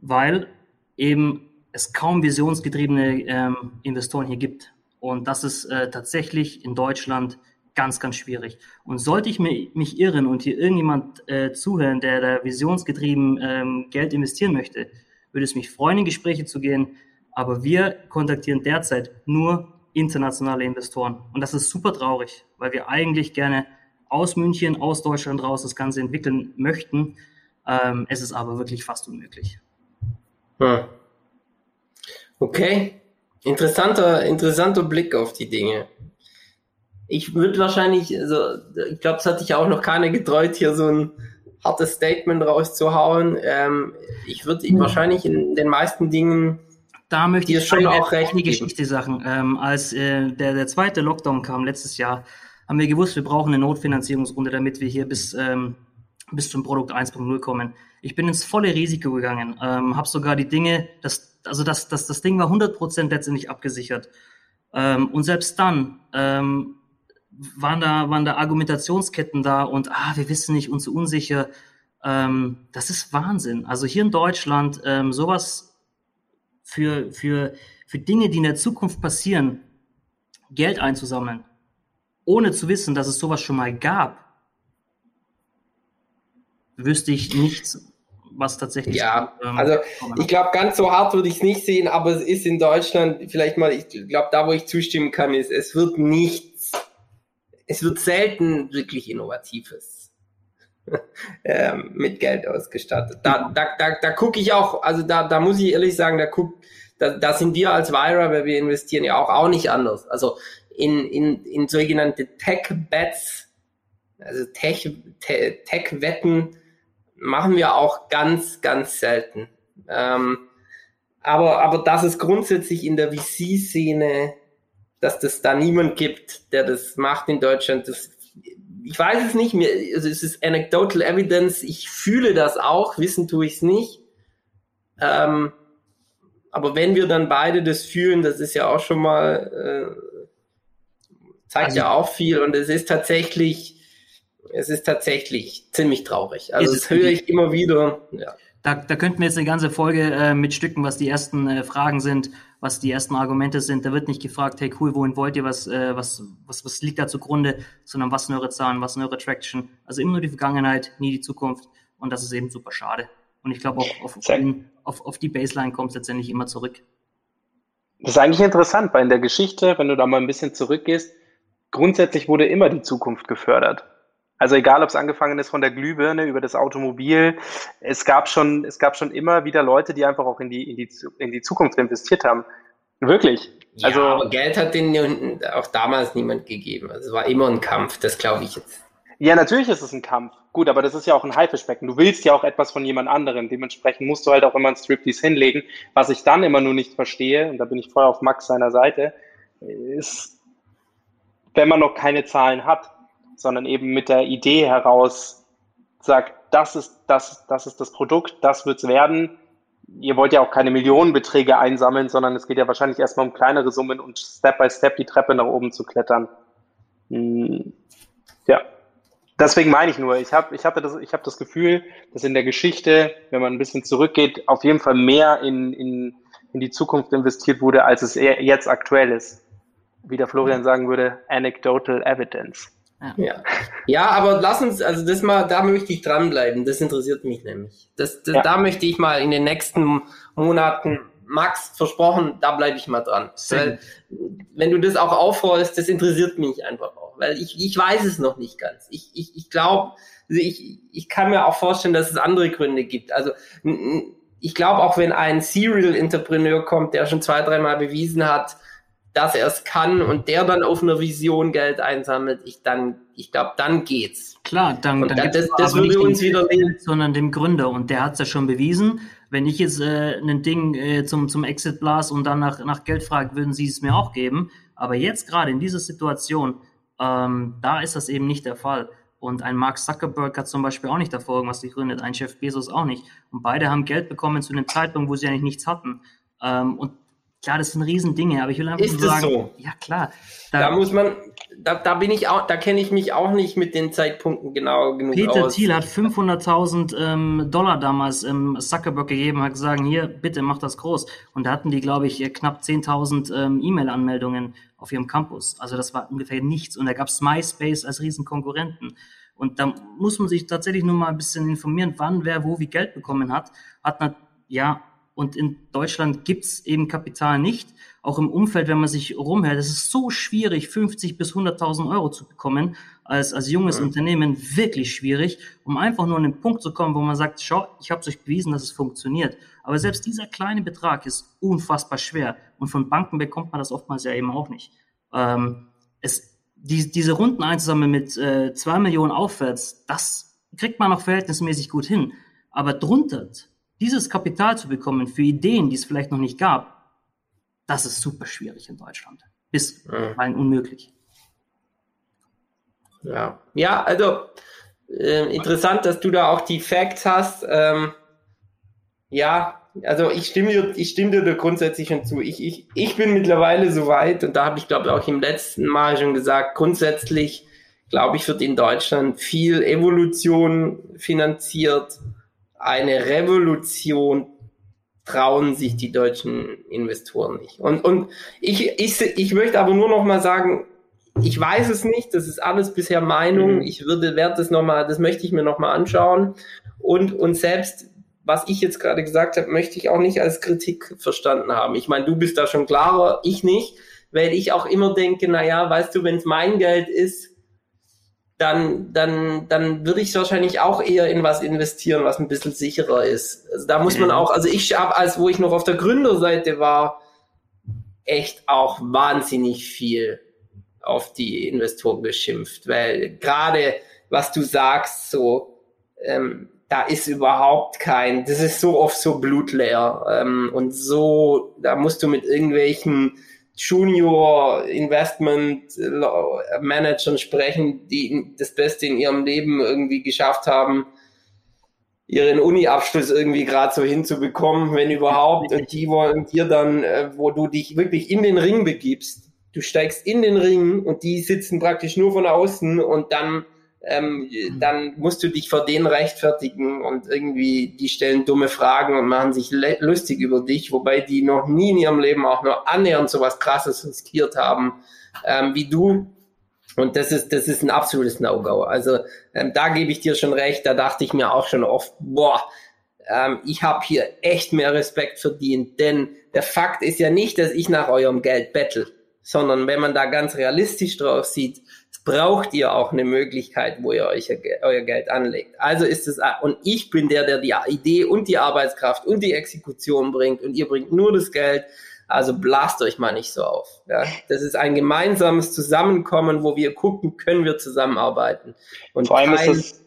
S5: weil eben es kaum visionsgetriebene ähm, Investoren hier gibt. Und das ist äh, tatsächlich in Deutschland ganz, ganz schwierig. Und sollte ich mich, mich irren und hier irgendjemand äh, zuhören, der da visionsgetrieben ähm, Geld investieren möchte, würde es mich freuen, in Gespräche zu gehen. Aber wir kontaktieren derzeit nur internationale Investoren. Und das ist super traurig, weil wir eigentlich gerne aus München, aus Deutschland raus das Ganze entwickeln möchten. Ähm, es ist aber wirklich fast unmöglich.
S6: Hm. Okay, interessanter, interessanter Blick auf die Dinge. Ich würde wahrscheinlich, also ich glaube, es hat sich auch noch keiner getreut, hier so ein hartes Statement rauszuhauen. Ähm, ich würde hm. wahrscheinlich in den meisten Dingen
S5: da möchte ich schon auch recht eine Geschichte sagen. Ähm, als äh, der, der zweite Lockdown kam letztes Jahr, haben wir gewusst, wir brauchen eine Notfinanzierungsrunde, damit wir hier bis, ähm, bis zum Produkt 1.0 kommen. Ich bin ins volle Risiko gegangen, ähm, habe sogar die Dinge, das, also das, das, das Ding war 100% letztendlich abgesichert. Ähm, und selbst dann ähm, waren, da, waren da Argumentationsketten da und ah, wir wissen nicht, uns so unsicher. Ähm, das ist Wahnsinn. Also hier in Deutschland ähm, sowas für, für, für Dinge, die in der Zukunft passieren, Geld einzusammeln, ohne zu wissen, dass es sowas schon mal gab, wüsste ich nichts, was tatsächlich.
S6: Ja, ähm, also ich glaube, ganz so hart würde ich es nicht sehen, aber es ist in Deutschland vielleicht mal, ich glaube, da wo ich zustimmen kann, ist, es wird nichts, es wird selten wirklich Innovatives ähm, mit Geld ausgestattet. Da, da, da, da gucke ich auch, also da, da muss ich ehrlich sagen, da guck, da, da sind wir als Vira, weil wir investieren ja auch, auch nicht anders. Also in, in, in sogenannte Tech-Bets, also Tech-Wetten, Tech machen wir auch ganz, ganz selten. Ähm, aber, aber dass es grundsätzlich in der VC-Szene, dass das da niemand gibt, der das macht in Deutschland, das, ich weiß es nicht, mir, also es ist anecdotal evidence, ich fühle das auch, wissen tue ich es nicht. Ähm, aber wenn wir dann beide das fühlen, das ist ja auch schon mal, äh, zeigt also, ja auch viel und es ist tatsächlich, es ist tatsächlich ziemlich traurig. Also das höre ich immer wieder. Ja.
S5: Da, da könnten wir jetzt eine ganze Folge äh, mitstücken, was die ersten äh, Fragen sind, was die ersten Argumente sind. Da wird nicht gefragt, hey cool, wohin wollt ihr, was, äh, was, was, was liegt da zugrunde, sondern was sind eure Zahlen, was sind eure Traction. Also immer nur die Vergangenheit, nie die Zukunft. Und das ist eben super schade. Und ich glaube, auch auf, auf, auf die Baseline kommt es letztendlich immer zurück.
S4: Das ist eigentlich interessant, weil in der Geschichte, wenn du da mal ein bisschen zurückgehst, grundsätzlich wurde immer die Zukunft gefördert. Also egal, ob es angefangen ist von der Glühbirne über das Automobil, es gab schon, es gab schon immer wieder Leute, die einfach auch in die, in die, in die Zukunft investiert haben. Wirklich.
S6: Also, ja, aber Geld hat den auch damals niemand gegeben. Also es war immer ein Kampf, das glaube ich jetzt.
S4: Ja, natürlich ist es ein Kampf. Gut, aber das ist ja auch ein Haifischbecken. Du willst ja auch etwas von jemand anderem. Dementsprechend musst du halt auch immer ein Striptease hinlegen. Was ich dann immer nur nicht verstehe, und da bin ich voll auf Max seiner Seite, ist, wenn man noch keine Zahlen hat sondern eben mit der Idee heraus sagt, das ist das, das ist das Produkt, das wird's werden. Ihr wollt ja auch keine Millionenbeträge einsammeln, sondern es geht ja wahrscheinlich erstmal um kleinere Summen und Step by Step die Treppe nach oben zu klettern. Hm, ja, deswegen meine ich nur, ich habe ich hatte das, ich hab das Gefühl, dass in der Geschichte, wenn man ein bisschen zurückgeht, auf jeden Fall mehr in, in, in die Zukunft investiert wurde, als es jetzt aktuell ist. Wie der Florian sagen würde, anecdotal evidence.
S6: Ja. ja. aber lass uns, also das mal, da möchte ich dranbleiben. Das interessiert mich nämlich. Das, das ja. Da möchte ich mal in den nächsten Monaten, Max, versprochen, da bleibe ich mal dran. Weil, wenn du das auch aufrollst, das interessiert mich einfach auch. Weil ich, ich weiß es noch nicht ganz. Ich, ich, ich glaube, also ich, ich kann mir auch vorstellen, dass es andere Gründe gibt. Also ich glaube auch, wenn ein Serial Entrepreneur kommt, der schon zwei, dreimal bewiesen hat, dass er es kann und der dann auf einer Vision Geld einsammelt, ich dann, ich glaube, dann geht's.
S5: Klar, dann, dann, dann das, das würde uns wieder sondern dem Gründer und der hat es ja schon bewiesen. Wenn ich jetzt äh, ein Ding äh, zum zum Exit blas und dann nach nach Geld frage, würden sie es mir auch geben. Aber jetzt gerade in dieser Situation, ähm, da ist das eben nicht der Fall. Und ein Mark Zuckerberg hat zum Beispiel auch nicht davor irgendwas gegründet, ein Chef Bezos auch nicht. Und beide haben Geld bekommen zu einem Zeitpunkt, wo sie eigentlich nichts hatten. Ähm, und Klar, das sind Riesendinge, aber ich will einfach
S6: ist nur sagen, so?
S5: ja klar.
S6: Da, da, muss man, da, da bin ich auch, da kenne ich mich auch nicht mit den Zeitpunkten genau genug
S5: Peter aus. Thiel hat 500.000 ähm, Dollar damals im Zuckerberg gegeben, hat gesagt, hier, bitte mach das groß. Und da hatten die, glaube ich, knapp 10.000 ähm, E-Mail-Anmeldungen auf ihrem Campus. Also das war ungefähr nichts. Und da gab es MySpace als Riesenkonkurrenten. Und da muss man sich tatsächlich nur mal ein bisschen informieren, wann wer wo wie Geld bekommen hat. Hat ja und in Deutschland gibt's eben Kapital nicht. Auch im Umfeld, wenn man sich rumhält, es ist so schwierig, 50 bis 100.000 Euro zu bekommen, als, als junges ja. Unternehmen wirklich schwierig, um einfach nur an den Punkt zu kommen, wo man sagt, schau, ich habe euch bewiesen, dass es funktioniert. Aber selbst dieser kleine Betrag ist unfassbar schwer. Und von Banken bekommt man das oftmals ja eben auch nicht. Ähm, es, die, diese Runden einzusammeln mit äh, zwei Millionen aufwärts, das kriegt man noch verhältnismäßig gut hin. Aber drunter, dieses Kapital zu bekommen für Ideen, die es vielleicht noch nicht gab, das ist super schwierig in Deutschland. Bis ja. unmöglich.
S6: Ja, ja also äh, interessant, dass du da auch die Facts hast. Ähm, ja, also ich stimme dir, ich stimme dir grundsätzlich schon zu. Ich, ich, ich bin mittlerweile so weit, und da habe ich glaube ich auch im letzten Mal schon gesagt, grundsätzlich glaube ich, wird in Deutschland viel Evolution finanziert eine Revolution trauen sich die deutschen Investoren nicht. Und, und ich, ich, ich möchte aber nur noch mal sagen, ich weiß es nicht, das ist alles bisher Meinung. Mhm. Ich würde, werde das noch mal, das möchte ich mir noch mal anschauen. Und, und selbst was ich jetzt gerade gesagt habe, möchte ich auch nicht als Kritik verstanden haben. Ich meine, du bist da schon klarer, ich nicht, weil ich auch immer denke, na ja, weißt du, wenn es mein Geld ist, dann, dann, dann würde ich wahrscheinlich auch eher in was investieren, was ein bisschen sicherer ist. Also da muss man mhm. auch, also ich habe, als wo ich noch auf der Gründerseite war, echt auch wahnsinnig viel auf die Investoren geschimpft, weil gerade was du sagst, so ähm, da ist überhaupt kein, das ist so oft so blutleer ähm, und so, da musst du mit irgendwelchen Junior Investment Managern sprechen, die das Beste in ihrem Leben irgendwie geschafft haben, ihren Uni-Abschluss irgendwie gerade so hinzubekommen, wenn überhaupt. Und die wollen dir dann, äh, wo du dich wirklich in den Ring begibst, du steigst in den Ring und die sitzen praktisch nur von außen und dann ähm, mhm. dann musst du dich vor denen rechtfertigen und irgendwie, die stellen dumme Fragen und machen sich lustig über dich, wobei die noch nie in ihrem Leben auch nur annähernd so was krasses riskiert haben ähm, wie du. Und das ist, das ist ein absolutes No-Go. Also ähm, da gebe ich dir schon recht, da dachte ich mir auch schon oft, boah, ähm, ich habe hier echt mehr Respekt verdient, denn der Fakt ist ja nicht, dass ich nach eurem Geld bettel, sondern wenn man da ganz realistisch drauf sieht, braucht ihr auch eine Möglichkeit, wo ihr euch euer Geld anlegt. Also ist es, und ich bin der, der die Idee und die Arbeitskraft und die Exekution bringt und ihr bringt nur das Geld. Also blast euch mal nicht so auf. Ja? Das ist ein gemeinsames Zusammenkommen, wo wir gucken, können wir zusammenarbeiten. Und
S4: vor allem kein, ist es,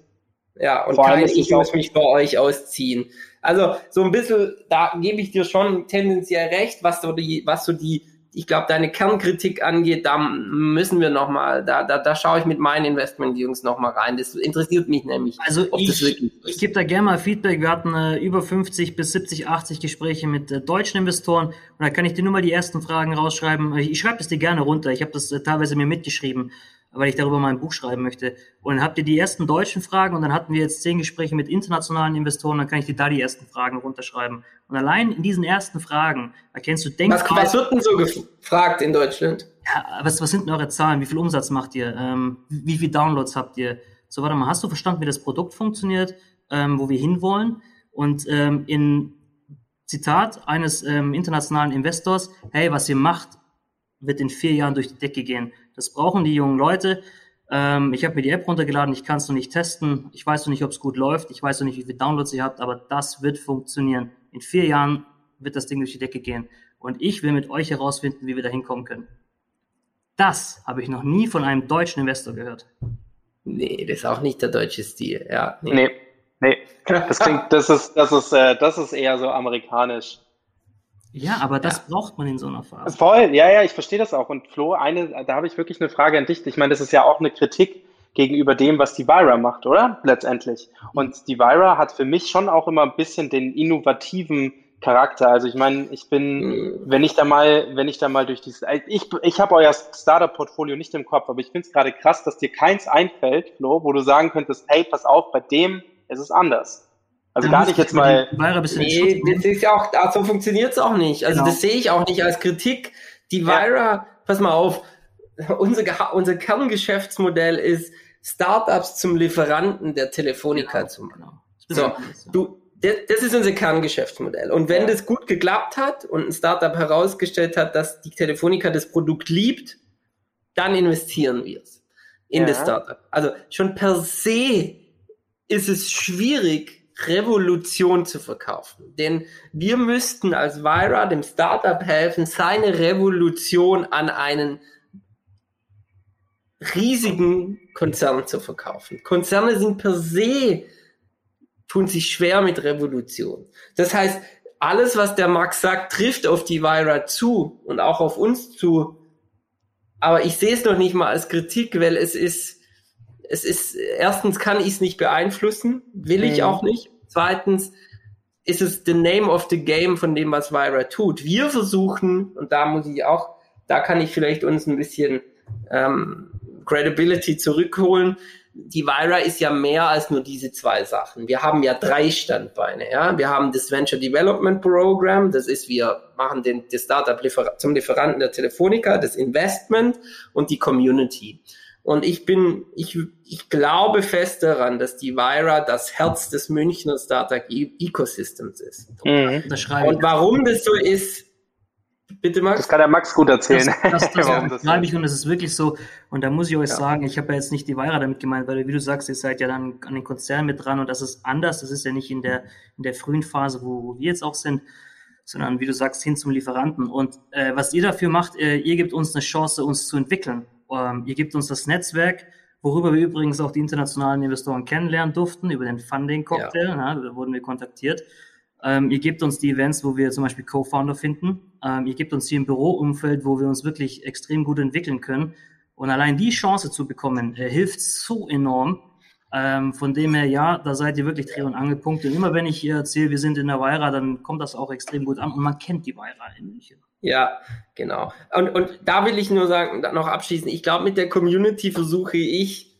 S6: ja, und kein, ich muss mich bei euch ausziehen. Also so ein bisschen, da gebe ich dir schon tendenziell recht, was so die, was so die ich glaube, deine Kernkritik angeht, da müssen wir nochmal, da, da, da schaue ich mit meinen Investment-Jungs nochmal rein. Das interessiert mich nämlich.
S5: Also ich, ich gebe da gerne mal Feedback. Wir hatten äh, über 50 bis 70, 80 Gespräche mit äh, deutschen Investoren und da kann ich dir nur mal die ersten Fragen rausschreiben. Ich, ich schreibe das dir gerne runter. Ich habe das äh, teilweise mir mitgeschrieben weil ich darüber mal ein Buch schreiben möchte. Und dann habt ihr die ersten deutschen Fragen und dann hatten wir jetzt zehn Gespräche mit internationalen Investoren, dann kann ich dir da die ersten Fragen runterschreiben. Und allein in diesen ersten Fragen erkennst du
S6: Denkfehler. Was, was wird denn so gefragt in Deutschland?
S5: Ja, was, was sind denn eure Zahlen? Wie viel Umsatz macht ihr? Ähm, wie viele Downloads habt ihr? So, warte mal, hast du verstanden, wie das Produkt funktioniert, ähm, wo wir hinwollen? Und ähm, in Zitat eines ähm, internationalen Investors, hey, was ihr macht, wird in vier Jahren durch die Decke gehen. Das brauchen die jungen Leute. Ähm, ich habe mir die App runtergeladen, ich kann es noch nicht testen. Ich weiß noch nicht, ob es gut läuft. Ich weiß noch nicht, wie viele Downloads ihr habt, aber das wird funktionieren. In vier Jahren wird das Ding durch die Decke gehen. Und ich will mit euch herausfinden, wie wir da hinkommen können. Das habe ich noch nie von einem deutschen Investor gehört.
S6: Nee, das ist auch nicht der deutsche Stil. Ja,
S4: nee. nee. Nee, das klingt, das ist, das ist, äh, das ist eher so amerikanisch.
S5: Ja, aber das ja. braucht man in so einer Phase.
S4: Voll, ja, ja, ich verstehe das auch. Und Flo, eine, da habe ich wirklich eine Frage an dich. Ich meine, das ist ja auch eine Kritik gegenüber dem, was die Vira macht, oder? Letztendlich. Und die Vira hat für mich schon auch immer ein bisschen den innovativen Charakter. Also ich meine, ich bin, mhm. wenn ich da mal, wenn ich da mal durch dieses, ich, ich habe euer Startup-Portfolio nicht im Kopf, aber ich finde es gerade krass, dass dir keins einfällt, Flo, wo du sagen könntest, hey, pass auf, bei dem ist es anders. Also gar nicht jetzt mal.
S6: Nee, das ist ja auch, so funktioniert es auch nicht. Also genau. das sehe ich auch nicht als Kritik. Die Vira, ja. pass mal auf, unser, unser Kerngeschäftsmodell ist, Startups zum Lieferanten der Telefonica genau. zu machen. Genau. So, du, das ist unser Kerngeschäftsmodell. Und wenn ja. das gut geklappt hat und ein Startup herausgestellt hat, dass die Telefonica das Produkt liebt, dann investieren wir es in ja. das Startup. Also schon per se ist es schwierig, Revolution zu verkaufen. Denn wir müssten als Vira dem Startup helfen, seine Revolution an einen riesigen Konzern zu verkaufen. Konzerne sind per se, tun sich schwer mit Revolution. Das heißt, alles, was der Max sagt, trifft auf die Vira zu und auch auf uns zu. Aber ich sehe es noch nicht mal als Kritik, weil es ist, es ist, erstens kann ich es nicht beeinflussen, will ich mhm. auch nicht. Zweitens ist es the name of the game von dem, was Vira tut. Wir versuchen, und da muss ich auch, da kann ich vielleicht uns ein bisschen ähm, Credibility zurückholen. Die Vira ist ja mehr als nur diese zwei Sachen. Wir haben ja drei Standbeine. Ja? Wir haben das Venture Development Program, das ist, wir machen den, das Startup zum Lieferanten der Telefonica, das Investment und die Community. Und ich bin, ich, ich glaube fest daran, dass die Vira das Herz des Münchner Startup-Ecosystems ist.
S5: Mhm.
S6: Und warum das so ist, bitte Max?
S4: Das kann der Max gut erzählen.
S5: Das, das, das, das schreibe ich und es ist wirklich so. Und da muss ich euch ja. sagen, ich habe ja jetzt nicht die Vira damit gemeint, weil wie du sagst, ihr seid ja dann an den Konzernen mit dran und das ist anders. Das ist ja nicht in der, in der frühen Phase, wo, wo wir jetzt auch sind sondern wie du sagst, hin zum Lieferanten. Und äh, was ihr dafür macht, äh, ihr gebt uns eine Chance, uns zu entwickeln. Ähm, ihr gebt uns das Netzwerk, worüber wir übrigens auch die internationalen Investoren kennenlernen durften, über den Funding-Cocktail, ja. da wurden wir kontaktiert. Ähm, ihr gebt uns die Events, wo wir zum Beispiel Co-Founder finden. Ähm, ihr gebt uns hier ein Büroumfeld, wo wir uns wirklich extrem gut entwickeln können. Und allein die Chance zu bekommen, äh, hilft so enorm. Ähm, von dem her, ja, da seid ihr wirklich Dreh- und Angelpunkte. Und immer wenn ich hier erzähle, wir sind in der Weira, dann kommt das auch extrem gut an und man kennt die Weira in München.
S6: Ja, genau. Und, und da will ich nur sagen, noch abschließen, ich glaube, mit der Community versuche ich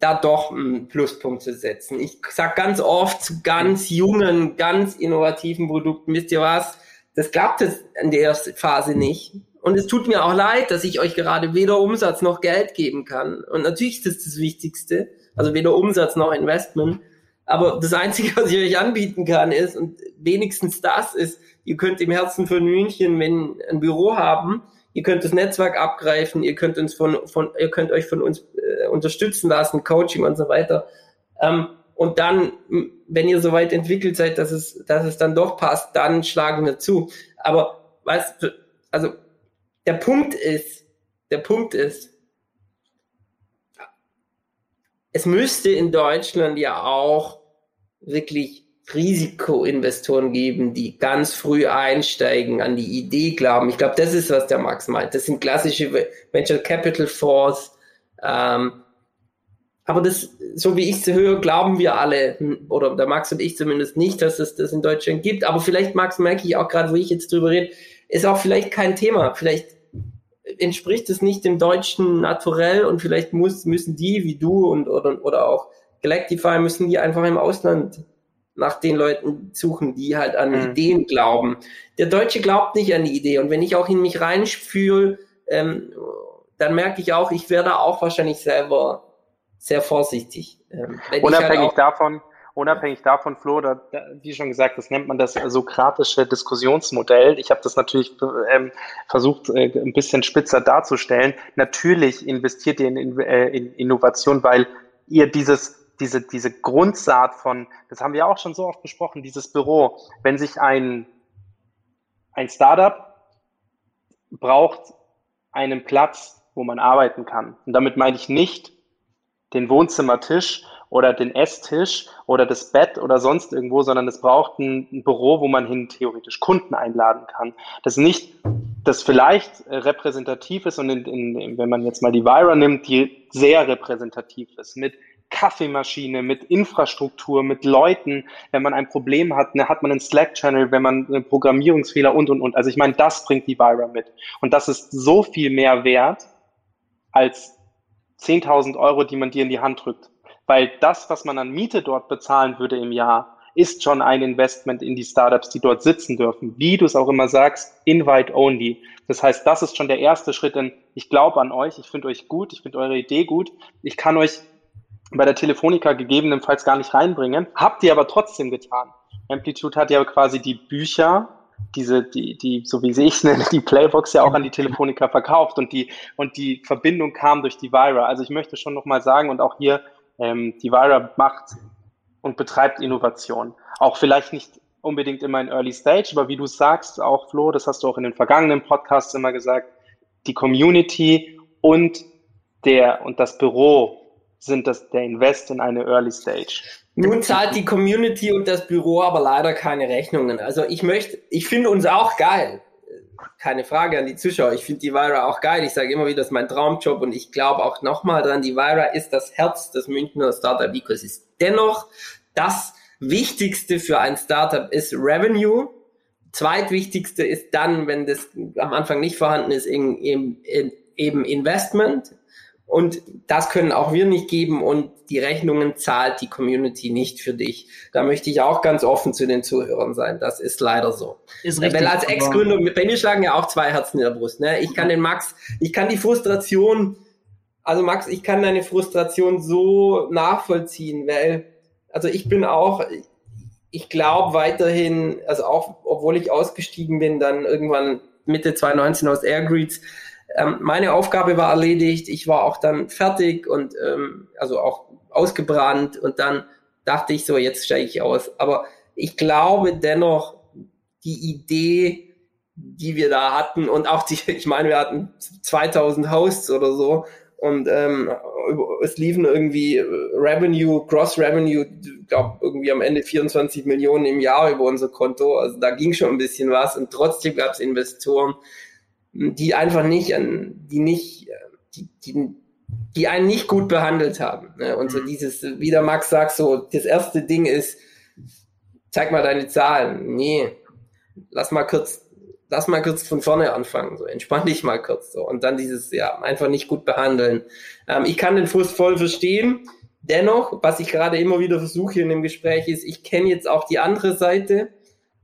S6: da doch einen Pluspunkt zu setzen. Ich sage ganz oft zu ganz jungen, ganz innovativen Produkten, wisst ihr was, das klappt es in der Phase nicht. Und es tut mir auch leid, dass ich euch gerade weder Umsatz noch Geld geben kann. Und natürlich ist das das Wichtigste, also weder Umsatz noch Investment. Aber das Einzige, was ich euch anbieten kann, ist, und wenigstens das ist, Ihr könnt im Herzen von München, wenn ein Büro haben, ihr könnt das Netzwerk abgreifen, ihr könnt uns von, von ihr könnt euch von uns äh, unterstützen lassen, Coaching und so weiter. Ähm, und dann, wenn ihr so weit entwickelt seid, dass es, dass es dann doch passt, dann schlagen wir zu. Aber du, also der Punkt ist, der Punkt ist, es müsste in Deutschland ja auch wirklich Risikoinvestoren geben, die ganz früh einsteigen, an die Idee glauben. Ich glaube, das ist, was der Max meint. Das sind klassische Venture Capital Fonds. Ähm, aber das, so wie ich es höre, glauben wir alle, oder der Max und ich zumindest nicht, dass es das in Deutschland gibt. Aber vielleicht, Max, merke ich auch gerade, wo ich jetzt drüber rede, ist auch vielleicht kein Thema. Vielleicht entspricht es nicht dem deutschen Naturell und vielleicht muss, müssen die, wie du und, oder, oder auch Galactify, müssen die einfach im Ausland nach den Leuten suchen, die halt an mhm. Ideen glauben. Der Deutsche glaubt nicht an die Idee. Und wenn ich auch in mich reinfühle, ähm, dann merke ich auch, ich werde auch wahrscheinlich selber sehr vorsichtig.
S4: Ähm, unabhängig halt davon, unabhängig davon, Flo, da, da, wie schon gesagt, das nennt man das sokratische Diskussionsmodell. Ich habe das natürlich ähm, versucht, äh, ein bisschen spitzer darzustellen. Natürlich investiert ihr in, in, äh, in Innovation, weil ihr dieses diese, diese Grundsaat von, das haben wir auch schon so oft besprochen, dieses Büro, wenn sich ein, ein Startup braucht einen Platz, wo man arbeiten kann. Und damit meine ich nicht den Wohnzimmertisch oder den Esstisch oder das Bett oder sonst irgendwo, sondern es braucht ein, ein Büro, wo man hin theoretisch Kunden einladen kann. Das nicht, das vielleicht repräsentativ ist und in, in, wenn man jetzt mal die Vira nimmt, die sehr repräsentativ ist mit Kaffeemaschine, mit Infrastruktur, mit Leuten. Wenn man ein Problem hat, ne, hat man einen Slack-Channel, wenn man einen Programmierungsfehler und, und, und. Also ich meine, das bringt die Vira mit. Und das ist so viel mehr wert als 10.000 Euro, die man dir in die Hand drückt. Weil das, was man an Miete dort bezahlen würde im Jahr, ist schon ein Investment in die Startups, die dort sitzen dürfen. Wie du es auch immer sagst, invite only. Das heißt, das ist schon der erste Schritt, denn ich glaube an euch, ich finde euch gut, ich finde eure Idee gut. Ich kann euch bei der Telefonica gegebenenfalls gar nicht reinbringen. Habt ihr aber trotzdem getan. Amplitude hat ja quasi die Bücher, diese, die, die, so wie ich nenne, die Playbox ja auch an die Telefonica verkauft und die, und die Verbindung kam durch die Vira. Also ich möchte schon nochmal sagen und auch hier, ähm, die Vira macht und betreibt Innovation. Auch vielleicht nicht unbedingt immer in Early Stage, aber wie du sagst, auch Flo, das hast du auch in den vergangenen Podcasts immer gesagt, die Community und der und das Büro sind das der Invest in eine Early Stage.
S6: Nun zahlt die Community und das Büro aber leider keine Rechnungen. Also ich möchte, ich finde uns auch geil. Keine Frage an die Zuschauer. Ich finde die Vira auch geil. Ich sage immer wieder, das ist mein Traumjob und ich glaube auch nochmal dran, die Vira ist das Herz des Münchner Startup Ecosystem. Dennoch, das Wichtigste für ein Startup ist Revenue. Zweitwichtigste ist dann, wenn das am Anfang nicht vorhanden ist, eben Investment. Und das können auch wir nicht geben und die Rechnungen zahlt die Community nicht für dich. Da möchte ich auch ganz offen zu den Zuhörern sein. Das ist leider so. Ist richtig, Weil als Ex-Gründer, bei mir schlagen ja auch zwei Herzen in der Brust. Ne? Ich kann den Max, ich kann die Frustration also Max, ich kann deine Frustration so nachvollziehen, weil, also ich bin auch, ich glaube weiterhin, also auch, obwohl ich ausgestiegen bin, dann irgendwann Mitte 2019 aus Airgreets, ähm, meine Aufgabe war erledigt, ich war auch dann fertig und ähm, also auch ausgebrannt und dann dachte ich so, jetzt steige ich aus. Aber ich glaube dennoch, die Idee, die wir da hatten und auch die, ich meine, wir hatten 2000 Hosts oder so, und ähm, es liefen irgendwie äh, Revenue, Gross Revenue, glaube irgendwie am Ende 24 Millionen im Jahr über unser Konto. Also da ging schon ein bisschen was und trotzdem gab es Investoren, die einfach nicht, die nicht, die, die, die einen nicht gut behandelt haben. Ne? Und so mhm. dieses, wie der Max sagt, so das erste Ding ist, zeig mal deine Zahlen. Nee, lass mal kurz lass mal kurz von vorne anfangen, so entspann dich mal kurz so und dann dieses ja einfach nicht gut behandeln. Ähm, ich kann den Frust voll verstehen. Dennoch, was ich gerade immer wieder versuche in dem Gespräch ist, ich kenne jetzt auch die andere Seite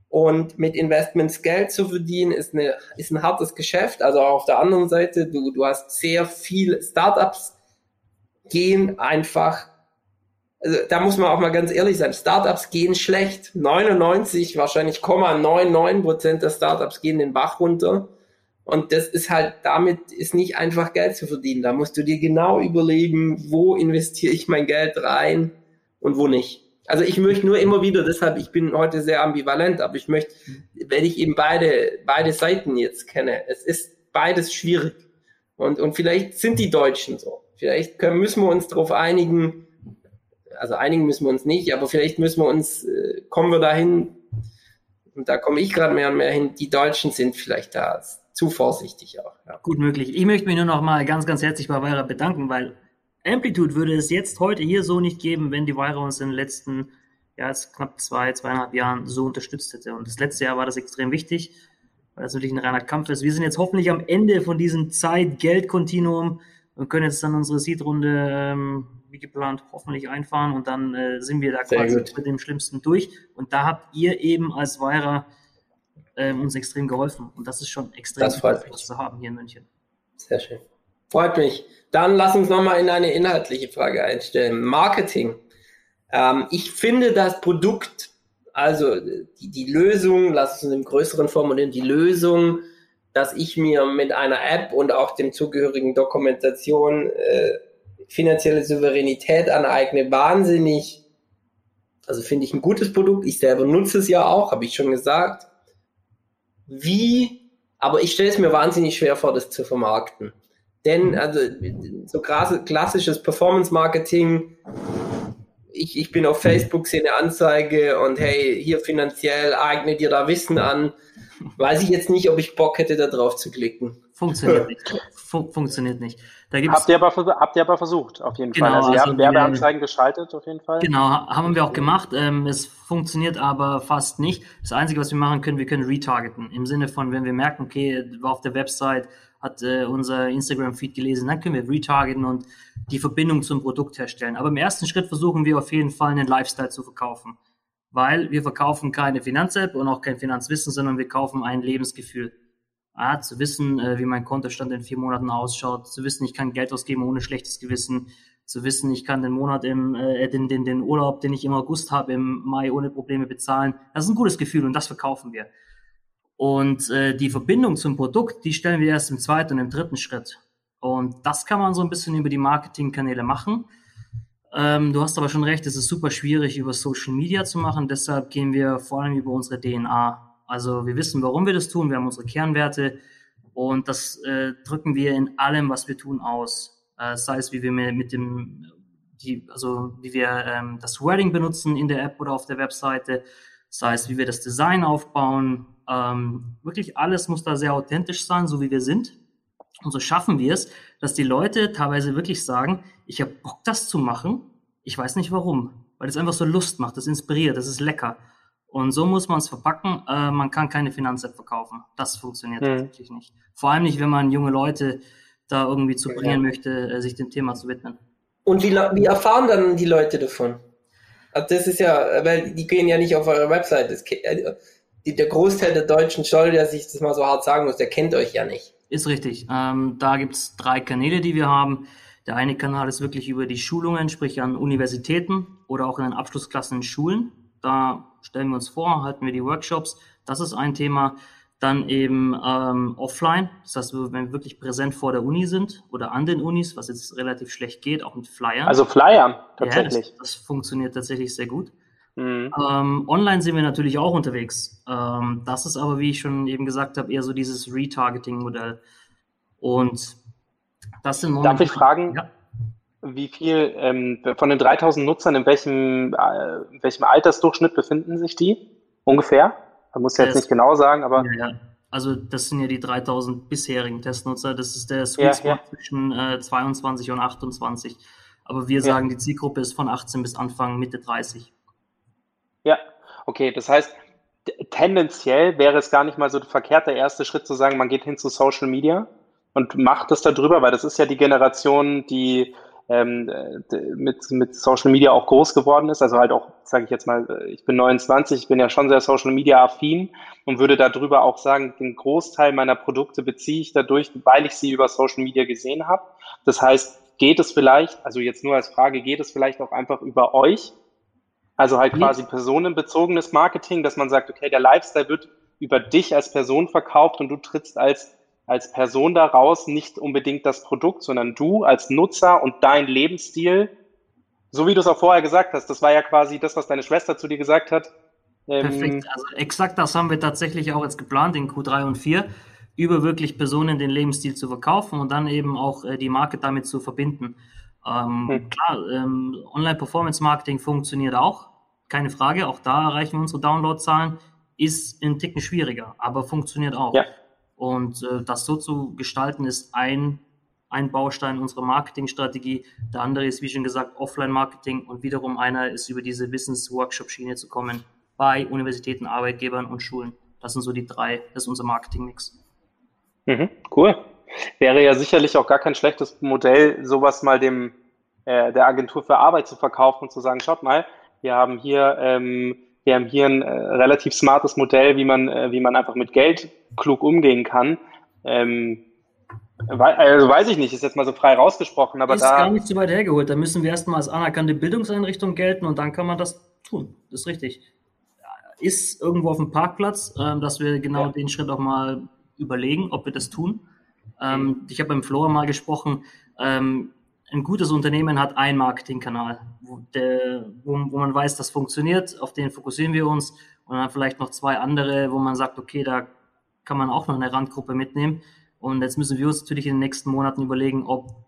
S6: und mit Investments Geld zu verdienen ist eine ist ein hartes Geschäft. Also auch auf der anderen Seite, du du hast sehr viel Startups gehen einfach also da muss man auch mal ganz ehrlich sein, Startups gehen schlecht. 99, wahrscheinlich 0,99 Prozent der Startups gehen den Bach runter. Und das ist halt, damit ist nicht einfach Geld zu verdienen. Da musst du dir genau überlegen, wo investiere ich mein Geld rein und wo nicht. Also ich möchte nur immer wieder, deshalb, ich bin heute sehr ambivalent, aber ich möchte, wenn ich eben beide, beide Seiten jetzt kenne, es ist beides schwierig. Und, und vielleicht sind die Deutschen so. Vielleicht können, müssen wir uns darauf einigen, also einigen müssen wir uns nicht, aber vielleicht müssen wir uns, äh, kommen wir dahin, und da komme ich gerade mehr und mehr hin, die Deutschen sind vielleicht da zu vorsichtig auch.
S5: Ja. Gut möglich. Ich möchte mich nur noch mal ganz, ganz herzlich bei Weira bedanken, weil Amplitude würde es jetzt heute hier so nicht geben, wenn die Weira uns in den letzten, ja, jetzt knapp zwei, zweieinhalb Jahren so unterstützt hätte. Und das letzte Jahr war das extrem wichtig, weil das natürlich ein reiner Kampf ist. Wir sind jetzt hoffentlich am Ende von diesem Zeit-Geld-Kontinuum und können jetzt dann unsere Seed-Runde ähm, wie geplant hoffentlich einfahren und dann äh, sind wir da Sehr quasi gut. mit dem Schlimmsten durch. Und da habt ihr eben als Weira äh, uns extrem geholfen. Und das ist schon extrem
S6: das zu haben hier in München. Sehr schön. Freut mich. Dann lass uns nochmal in eine inhaltliche Frage einstellen. Marketing. Ähm, ich finde das Produkt, also die, die Lösung, lass uns im größeren formulieren, die Lösung, dass ich mir mit einer App und auch dem zugehörigen Dokumentation äh, finanzielle Souveränität aneigne, wahnsinnig, also finde ich ein gutes Produkt. Ich selber nutze es ja auch, habe ich schon gesagt. Wie, aber ich stelle es mir wahnsinnig schwer vor, das zu vermarkten. Denn also so klassisches Performance-Marketing, ich, ich bin auf Facebook, sehe eine Anzeige und hey, hier finanziell eigne dir da Wissen an. Weiß ich jetzt nicht, ob ich Bock hätte, da drauf zu klicken.
S5: Funktioniert nicht. Fun funktioniert nicht.
S4: Da gibt's habt, ihr aber, habt ihr aber versucht, auf jeden genau, Fall. Also, also habt Werbeanzeigen geschaltet, auf jeden Fall.
S5: Genau, haben wir auch gemacht. Ähm, es funktioniert aber fast nicht. Das Einzige, was wir machen können, wir können retargeten. Im Sinne von, wenn wir merken, okay, war auf der Website, hat äh, unser Instagram-Feed gelesen, dann können wir retargeten und die Verbindung zum Produkt herstellen. Aber im ersten Schritt versuchen wir auf jeden Fall einen Lifestyle zu verkaufen. Weil wir verkaufen keine Finanz-App und auch kein Finanzwissen, sondern wir kaufen ein Lebensgefühl ah, zu wissen, äh, wie mein Kontostand in vier Monaten ausschaut, zu wissen, ich kann Geld ausgeben ohne schlechtes Gewissen, zu wissen, ich kann den Monat im, äh, den, den, den Urlaub, den ich im August habe, im Mai ohne Probleme bezahlen. Das ist ein gutes Gefühl und das verkaufen wir. Und äh, die Verbindung zum Produkt, die stellen wir erst im zweiten und im dritten Schritt. Und das kann man so ein bisschen über die Marketingkanäle machen. Ähm, du hast aber schon recht, es ist super schwierig über Social Media zu machen. Deshalb gehen wir vor allem über unsere DNA. Also wir wissen, warum wir das tun, wir haben unsere Kernwerte und das äh, drücken wir in allem, was wir tun, aus. Äh, sei es, wie wir mit dem, die, also wie wir ähm, das Wording benutzen in der App oder auf der Webseite, sei es, wie wir das Design aufbauen. Ähm, wirklich alles muss da sehr authentisch sein, so wie wir sind. Und so schaffen wir es, dass die Leute teilweise wirklich sagen, ich habe Bock, das zu machen. Ich weiß nicht warum, weil es einfach so Lust macht, das inspiriert, das ist lecker. Und so muss man es verpacken. Äh, man kann keine Finanz-App verkaufen. Das funktioniert mhm. tatsächlich nicht. Vor allem nicht, wenn man junge Leute da irgendwie zu bringen ja. möchte, äh, sich dem Thema zu widmen.
S6: Und wie, wie erfahren dann die Leute davon? Also das ist ja, weil die gehen ja nicht auf eure Website. Das, äh, der Großteil der Deutschen soll, der sich das mal so hart sagen muss, der kennt euch ja nicht.
S5: Ist richtig. Ähm, da gibt's drei Kanäle, die wir haben. Der eine Kanal ist wirklich über die Schulungen, sprich an Universitäten oder auch in den Abschlussklassen in Schulen. Da stellen wir uns vor, halten wir die Workshops. Das ist ein Thema. Dann eben ähm, offline, das heißt, wenn wir wirklich präsent vor der Uni sind oder an den Unis, was jetzt relativ schlecht geht, auch mit Flyern.
S4: Also Flyern, tatsächlich.
S5: Ja, das, das funktioniert tatsächlich sehr gut. Mhm. Ähm, online sind wir natürlich auch unterwegs. Ähm, das ist aber, wie ich schon eben gesagt habe, eher so dieses Retargeting-Modell. Und das sind
S4: Darf ich fragen, ja? wie viel ähm, von den 3000 Nutzern, in welchem, äh, in welchem Altersdurchschnitt befinden sich die ungefähr? Man muss ja jetzt nicht genau sagen, aber.
S5: Ja, ja. Also das sind ja die 3000 bisherigen Testnutzer. Das ist der Sweet Spot zwischen äh, 22 und 28. Aber wir sagen, die Zielgruppe ist von 18 bis Anfang Mitte 30.
S4: Ja, okay. Das heißt, tendenziell wäre es gar nicht mal so verkehrt, der erste Schritt zu sagen, man geht hin zu Social Media und macht das da drüber, weil das ist ja die Generation, die ähm, mit, mit Social Media auch groß geworden ist. Also halt auch, sage ich jetzt mal, ich bin 29, ich bin ja schon sehr Social Media affin und würde darüber auch sagen, den Großteil meiner Produkte beziehe ich dadurch, weil ich sie über Social Media gesehen habe. Das heißt, geht es vielleicht, also jetzt nur als Frage, geht es vielleicht auch einfach über euch? Also halt quasi personenbezogenes Marketing, dass man sagt, okay, der Lifestyle wird über dich als Person verkauft und du trittst als als Person daraus nicht unbedingt das Produkt, sondern du als Nutzer und dein Lebensstil, so wie du es auch vorher gesagt hast, das war ja quasi das, was deine Schwester zu dir gesagt hat.
S5: Ähm, Perfekt, also exakt das haben wir tatsächlich auch jetzt geplant in Q3 und 4, über wirklich Personen den Lebensstil zu verkaufen und dann eben auch äh, die Marke damit zu verbinden. Ähm, hm. Klar, ähm, Online-Performance-Marketing funktioniert auch, keine Frage, auch da erreichen wir unsere Downloadzahlen, ist in Ticken schwieriger, aber funktioniert auch. Ja. Und äh, das so zu gestalten, ist ein, ein Baustein unserer Marketingstrategie. Der andere ist, wie schon gesagt, Offline-Marketing und wiederum einer ist über diese Wissens-Workshop-Schiene zu kommen bei Universitäten, Arbeitgebern und Schulen. Das sind so die drei, das ist unser Marketing-Mix.
S4: Mhm, cool. Wäre ja sicherlich auch gar kein schlechtes Modell, sowas mal dem äh, der Agentur für Arbeit zu verkaufen und zu sagen, schaut mal, wir haben hier ähm, wir haben hier ein äh, relativ smartes Modell, wie man, äh, wie man einfach mit Geld klug umgehen kann. Ähm, also weiß ich nicht, ist jetzt mal so frei rausgesprochen, aber
S5: ist
S4: da.
S5: Ist gar nicht so weit hergeholt. Da müssen wir erstmal als anerkannte Bildungseinrichtung gelten und dann kann man das tun. Das ist richtig. Ist irgendwo auf dem Parkplatz, äh, dass wir genau ja. den Schritt auch mal überlegen, ob wir das tun. Ähm, ich habe beim Flora mal gesprochen. Ähm, ein gutes Unternehmen hat einen Marketingkanal, wo, der, wo, wo, man weiß, das funktioniert, auf den fokussieren wir uns und dann vielleicht noch zwei andere, wo man sagt, okay, da kann man auch noch eine Randgruppe mitnehmen. Und jetzt müssen wir uns natürlich in den nächsten Monaten überlegen, ob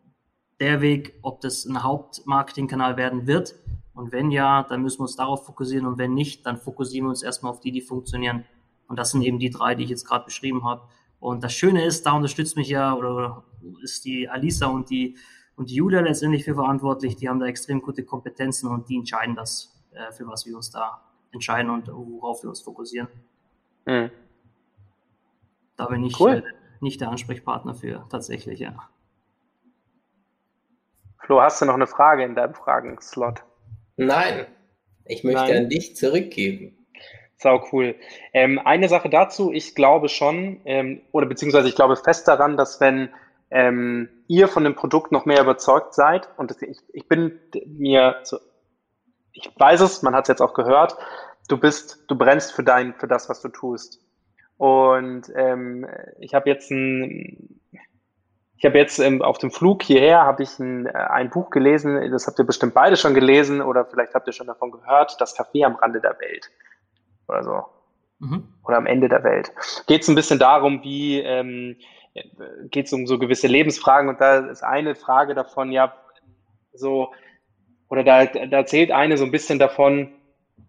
S5: der Weg, ob das ein Hauptmarketingkanal werden wird. Und wenn ja, dann müssen wir uns darauf fokussieren. Und wenn nicht, dann fokussieren wir uns erstmal auf die, die funktionieren. Und das sind eben die drei, die ich jetzt gerade beschrieben habe. Und das Schöne ist, da unterstützt mich ja, oder ist die Alisa und die und die Julia letztendlich für verantwortlich. Die haben da extrem gute Kompetenzen und die entscheiden das, äh, für was wir uns da entscheiden und worauf wir uns fokussieren. Mhm. Da bin ich cool. äh, nicht der Ansprechpartner für tatsächlich, ja.
S4: Flo, hast du noch eine Frage in deinem Fragenslot?
S6: Nein, ich möchte Nein. an dich zurückgeben.
S4: Sau cool. Ähm, eine Sache dazu, ich glaube schon, ähm, oder beziehungsweise ich glaube fest daran, dass wenn ähm, ihr von dem Produkt noch mehr überzeugt seid. Und ich, ich bin mir, so, ich weiß es, man hat es jetzt auch gehört, du bist, du brennst für dein, für das, was du tust. Und ähm, ich habe jetzt ein, ich habe jetzt ähm, auf dem Flug hierher habe ich ein, äh, ein Buch gelesen, das habt ihr bestimmt beide schon gelesen oder vielleicht habt ihr schon davon gehört, das Café am Rande der Welt oder so. Mhm. Oder am Ende der Welt. Geht es ein bisschen darum, wie ähm, geht es um so gewisse Lebensfragen und da ist eine Frage davon, ja, so, oder da, da erzählt eine so ein bisschen davon,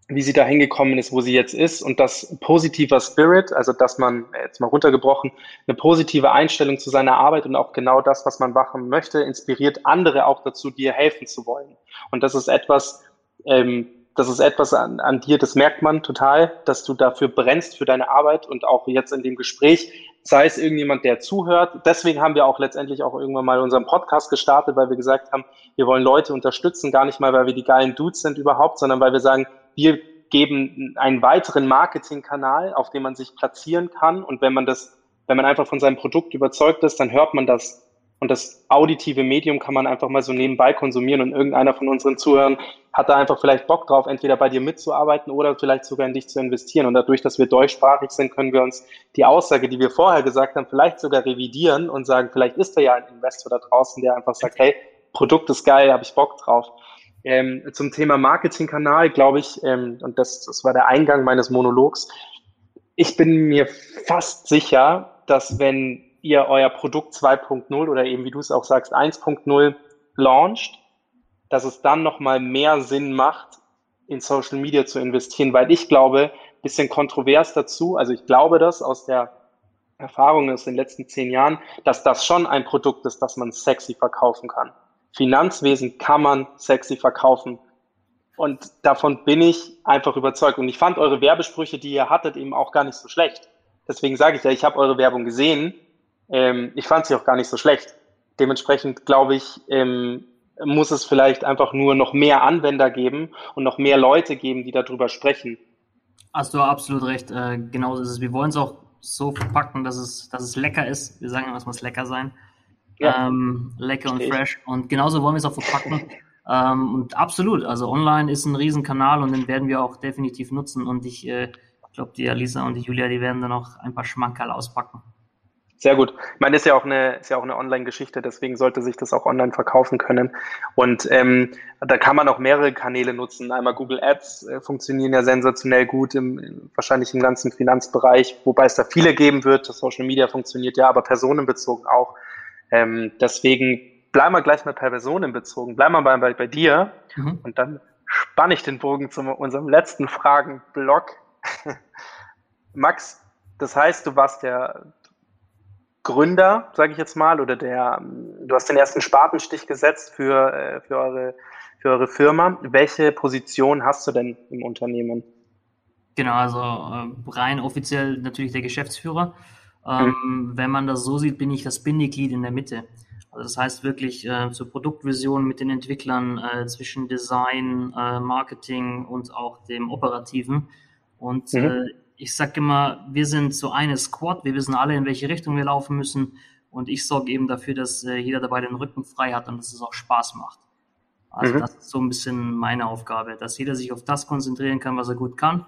S4: wie sie da hingekommen ist, wo sie jetzt ist und das positiver Spirit, also dass man, jetzt mal runtergebrochen, eine positive Einstellung zu seiner Arbeit und auch genau das, was man machen möchte, inspiriert andere auch dazu, dir helfen zu wollen. Und das ist etwas, ähm, das ist etwas an, an dir, das merkt man total, dass du dafür brennst für deine Arbeit und auch jetzt in dem Gespräch sei es irgendjemand, der zuhört. Deswegen haben wir auch letztendlich auch irgendwann mal unseren Podcast gestartet, weil wir gesagt haben, wir wollen Leute unterstützen, gar nicht mal, weil wir die geilen Dudes sind überhaupt, sondern weil wir sagen, wir geben einen weiteren Marketingkanal, auf dem man sich platzieren kann. Und wenn man das, wenn man einfach von seinem Produkt überzeugt ist, dann hört man das Und das auditive Medium kann man einfach mal so nebenbei konsumieren und irgendeiner von unseren Zuhörern hat da einfach vielleicht Bock drauf, entweder bei dir mitzuarbeiten oder vielleicht sogar in dich zu investieren. Und dadurch, dass wir deutschsprachig sind, können wir uns die Aussage, die wir vorher gesagt haben, vielleicht sogar revidieren und sagen, vielleicht ist da ja ein Investor da draußen, der einfach sagt, hey, Produkt ist geil, habe ich Bock drauf. Ähm, zum Thema Marketingkanal glaube ich, ähm, und das, das war der Eingang meines Monologs, ich bin mir fast sicher, dass wenn ihr euer Produkt 2.0 oder eben, wie du es auch sagst, 1.0 launcht, dass es dann nochmal mehr Sinn macht, in Social Media zu investieren, weil ich glaube, bisschen kontrovers dazu, also ich glaube das aus der Erfahrung aus den letzten zehn Jahren, dass das schon ein Produkt ist, das man sexy verkaufen kann. Finanzwesen kann man sexy verkaufen. Und davon bin ich einfach überzeugt. Und ich fand eure Werbesprüche, die ihr hattet, eben auch gar nicht so schlecht. Deswegen sage ich ja, ich habe eure Werbung gesehen ähm, ich fand sie auch gar nicht so schlecht. Dementsprechend glaube ich, ähm, muss es vielleicht einfach nur noch mehr Anwender geben und noch mehr Leute geben, die darüber sprechen.
S5: Hast du absolut recht. Äh, genauso ist es. Wir wollen es auch so verpacken, dass es, dass es lecker ist. Wir sagen immer, es muss lecker sein. Ja. Ähm, lecker und fresh. Und genauso wollen wir es auch verpacken. ähm, und absolut, also online ist ein Riesenkanal und den werden wir auch definitiv nutzen. Und ich äh, glaube, die Alisa und die Julia, die werden dann auch ein paar Schmankerl auspacken.
S4: Sehr gut. Ich meine, ist ja auch eine, ist ja auch eine Online-Geschichte, deswegen sollte sich das auch online verkaufen können. Und ähm, da kann man auch mehrere Kanäle nutzen. Einmal Google Ads äh, funktionieren ja sensationell gut, im, wahrscheinlich im ganzen Finanzbereich, wobei es da viele geben wird. Social Media funktioniert ja, aber personenbezogen auch. Ähm, deswegen bleiben wir gleich mal per personenbezogen. Bleiben wir bei, bei, bei dir mhm. und dann spanne ich den Bogen zu unserem letzten Fragenblock. Max, das heißt, du warst ja Gründer, sage ich jetzt mal, oder der, du hast den ersten Spatenstich gesetzt für, äh, für, eure, für eure Firma. Welche Position hast du denn im Unternehmen?
S5: Genau, also äh, rein offiziell natürlich der Geschäftsführer. Ähm, mhm. Wenn man das so sieht, bin ich das Bindeglied in der Mitte. Also das heißt wirklich äh, zur Produktvision mit den Entwicklern äh, zwischen Design, äh, Marketing und auch dem Operativen. Und mhm. Ich sage immer, wir sind so eine Squad, wir wissen alle, in welche Richtung wir laufen müssen. Und ich sorge eben dafür, dass äh, jeder dabei den Rücken frei hat und dass es auch Spaß macht. Also mhm. das ist so ein bisschen meine Aufgabe, dass jeder sich auf das konzentrieren kann, was er gut kann.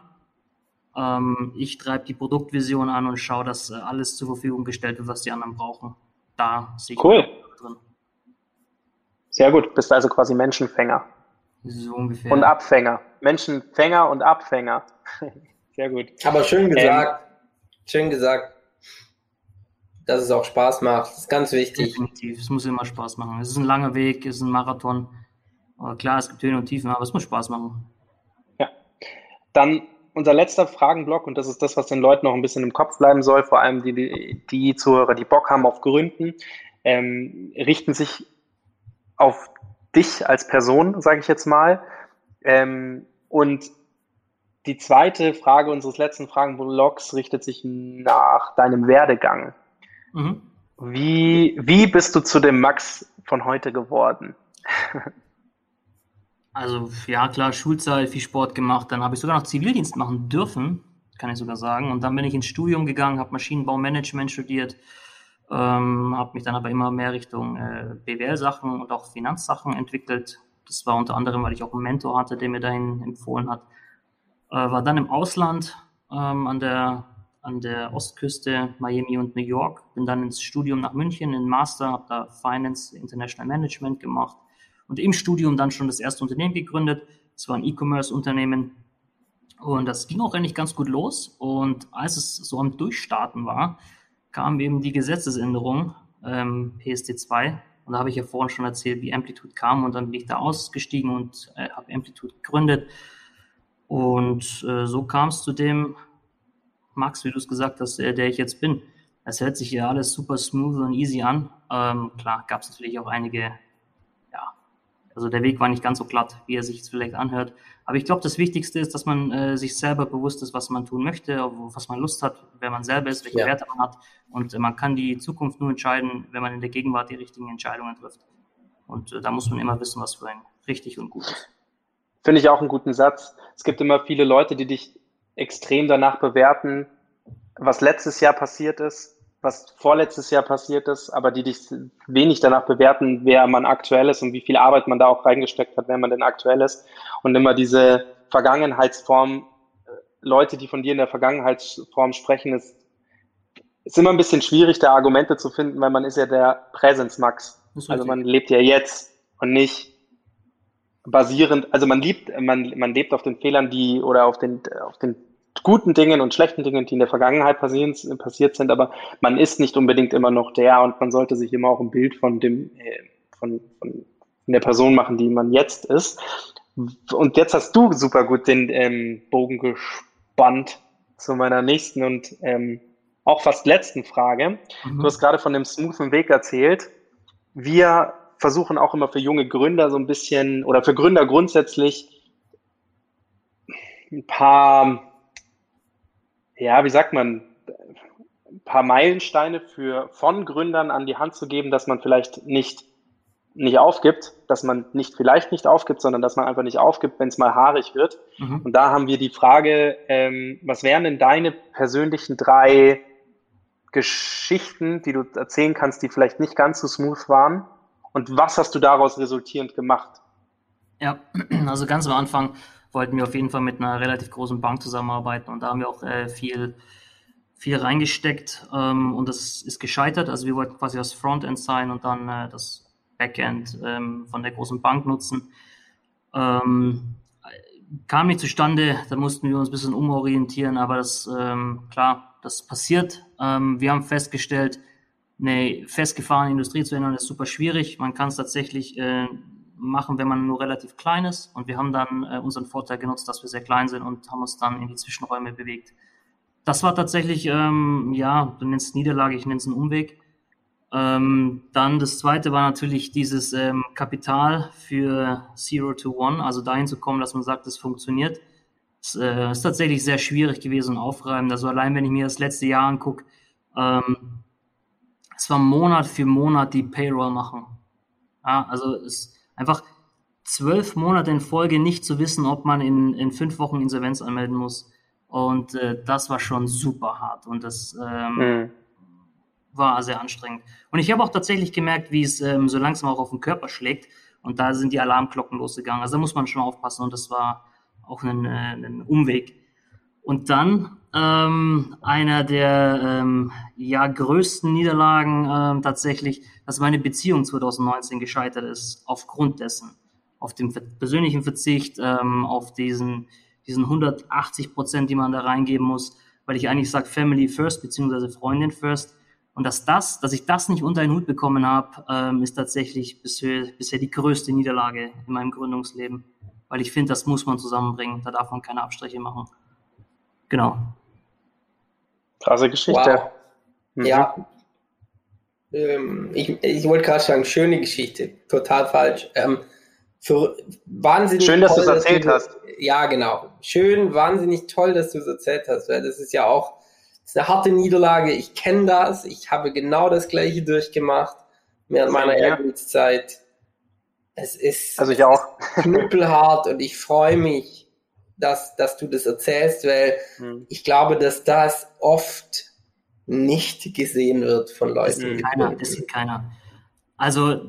S5: Ähm, ich treibe die Produktvision an und schaue, dass äh, alles zur Verfügung gestellt wird, was die anderen brauchen. Da sehe ich
S4: cool. drin. Sehr gut, bist also quasi Menschenfänger.
S5: So ungefähr.
S4: Und Abfänger. Menschenfänger und Abfänger. Sehr gut.
S6: Aber schön ähm, gesagt, ähm, schön gesagt, dass es auch Spaß macht. Das ist ganz wichtig.
S5: Definitiv, es muss immer Spaß machen. Es ist ein langer Weg, es ist ein Marathon. Aber klar, es gibt Höhen und Tiefen, aber es muss Spaß machen.
S4: Ja. Dann unser letzter Fragenblock, und das ist das, was den Leuten noch ein bisschen im Kopf bleiben soll, vor allem die, die, die Zuhörer, die Bock haben auf Gründen, ähm, richten sich auf dich als Person, sage ich jetzt mal. Ähm, und die zweite Frage unseres letzten Fragenblocks richtet sich nach deinem Werdegang. Mhm. Wie, wie bist du zu dem Max von heute geworden?
S5: also ja, klar, Schulzeit, viel Sport gemacht. Dann habe ich sogar noch Zivildienst machen dürfen, kann ich sogar sagen. Und dann bin ich ins Studium gegangen, habe Maschinenbaumanagement studiert, ähm, habe mich dann aber immer mehr Richtung äh, BWL-Sachen und auch Finanzsachen entwickelt. Das war unter anderem, weil ich auch einen Mentor hatte, der mir dahin empfohlen hat. Äh, war dann im Ausland ähm, an, der, an der Ostküste, Miami und New York. Bin dann ins Studium nach München, in Master, habe da Finance International Management gemacht und im Studium dann schon das erste Unternehmen gegründet. Es war ein E-Commerce-Unternehmen und das ging auch eigentlich ganz gut los. Und als es so am Durchstarten war, kam eben die Gesetzesänderung ähm, PSD2 und da habe ich ja vorhin schon erzählt, wie Amplitude kam und dann bin ich da ausgestiegen und äh, habe Amplitude gegründet und äh, so kam es zu dem Max, wie du es gesagt hast, der, der ich jetzt bin. Es hört sich ja alles super smooth und easy an. Ähm, klar, gab es natürlich auch einige, ja, also der Weg war nicht ganz so glatt, wie er sich jetzt vielleicht anhört. Aber ich glaube, das Wichtigste ist, dass man äh, sich selber bewusst ist, was man tun möchte, was man Lust hat, wer man selber ist, welche ja. Werte man hat. Und äh, man kann die Zukunft nur entscheiden, wenn man in der Gegenwart die richtigen Entscheidungen trifft. Und äh, da muss man immer wissen, was für ein richtig und gut ist.
S4: Finde ich auch einen guten Satz. Es gibt immer viele Leute, die dich extrem danach bewerten, was letztes Jahr passiert ist was vorletztes Jahr passiert ist, aber die dich wenig danach bewerten, wer man aktuell ist und wie viel Arbeit man da auch reingesteckt hat, wer man denn aktuell ist. Und immer diese Vergangenheitsform, äh, Leute, die von dir in der Vergangenheitsform sprechen, ist, ist immer ein bisschen schwierig, da Argumente zu finden, weil man ist ja der Präsensmax. Also man lebt ja jetzt und nicht basierend, also man liebt, man, man lebt auf den Fehlern, die oder auf den, auf den guten Dingen und schlechten Dingen, die in der Vergangenheit passieren, passiert sind, aber man ist nicht unbedingt immer noch der und man sollte sich immer auch ein Bild von dem, äh, von, von der Person machen, die man jetzt ist. Und jetzt hast du super gut den ähm, Bogen gespannt zu meiner nächsten und ähm, auch fast letzten Frage. Mhm. Du hast gerade von dem smoothen Weg erzählt. Wir versuchen auch immer für junge Gründer so ein bisschen oder für Gründer grundsätzlich ein paar ja, wie sagt man, ein paar Meilensteine für, von Gründern an die Hand zu geben, dass man vielleicht nicht, nicht aufgibt, dass man nicht vielleicht nicht aufgibt, sondern dass man einfach nicht aufgibt, wenn es mal haarig wird. Mhm. Und da haben wir die Frage, ähm, was wären denn deine persönlichen drei Geschichten, die du erzählen kannst, die vielleicht nicht ganz so smooth waren? Und was hast du daraus resultierend gemacht?
S5: Ja, also ganz am Anfang wollten wir auf jeden Fall mit einer relativ großen Bank zusammenarbeiten und da haben wir auch äh, viel, viel reingesteckt ähm, und das ist gescheitert. Also wir wollten quasi das Frontend sein und dann äh, das Backend ähm, von der großen Bank nutzen. Ähm, kam nicht zustande, da mussten wir uns ein bisschen umorientieren, aber das, ähm, klar, das passiert. Ähm, wir haben festgestellt, eine festgefahrene Industrie zu ändern ist super schwierig. Man kann es tatsächlich äh, machen, wenn man nur relativ klein ist. Und wir haben dann äh, unseren Vorteil genutzt, dass wir sehr klein sind und haben uns dann in die Zwischenräume bewegt. Das war tatsächlich, ähm, ja, du nennst Niederlage, ich nenne es einen Umweg. Ähm, dann das zweite war natürlich dieses ähm, Kapital für Zero to One, also dahin zu kommen, dass man sagt, es funktioniert. Es äh, ist tatsächlich sehr schwierig gewesen und aufreibend. Also allein, wenn ich mir das letzte Jahr angucke, ähm, es war Monat für Monat die Payroll machen. Ja, also es, einfach zwölf Monate in Folge nicht zu wissen, ob man in, in fünf Wochen Insolvenz anmelden muss. Und äh, das war schon super hart und das ähm, mhm. war sehr anstrengend. Und ich habe auch tatsächlich gemerkt, wie es ähm, so langsam auch auf den Körper schlägt. Und da sind die Alarmglocken losgegangen. Also da muss man schon aufpassen und das war auch ein, äh, ein Umweg. Und dann ähm, einer der ähm, ja, größten Niederlagen ähm, tatsächlich, dass meine Beziehung 2019 gescheitert ist, aufgrund dessen. Auf dem persönlichen Verzicht, ähm, auf diesen, diesen 180 Prozent, die man da reingeben muss, weil ich eigentlich sage Family first, beziehungsweise Freundin first. Und dass das, dass ich das nicht unter den Hut bekommen habe, ähm, ist tatsächlich bisher, bisher die größte Niederlage in meinem Gründungsleben. Weil ich finde, das muss man zusammenbringen. Da darf man keine Abstriche machen. Genau.
S4: Krasse Geschichte. Wow.
S6: Mhm. Ja. Ähm, ich, ich wollte gerade sagen, schöne Geschichte. Total falsch. Ähm, für, wahnsinnig
S4: Schön, dass du es erzählt du, hast.
S6: Ja, genau. Schön, wahnsinnig toll, dass du es erzählt hast, weil das ist ja auch ist eine harte Niederlage. Ich kenne das. Ich habe genau das Gleiche durchgemacht während meiner. Ehrgeizzeit. Es ist
S4: also ich auch.
S6: knüppelhart und ich freue mich, dass, dass du das erzählst, weil hm. ich glaube, dass das oft nicht gesehen wird von Leuten. Das
S5: sieht keiner, das sieht keiner. Also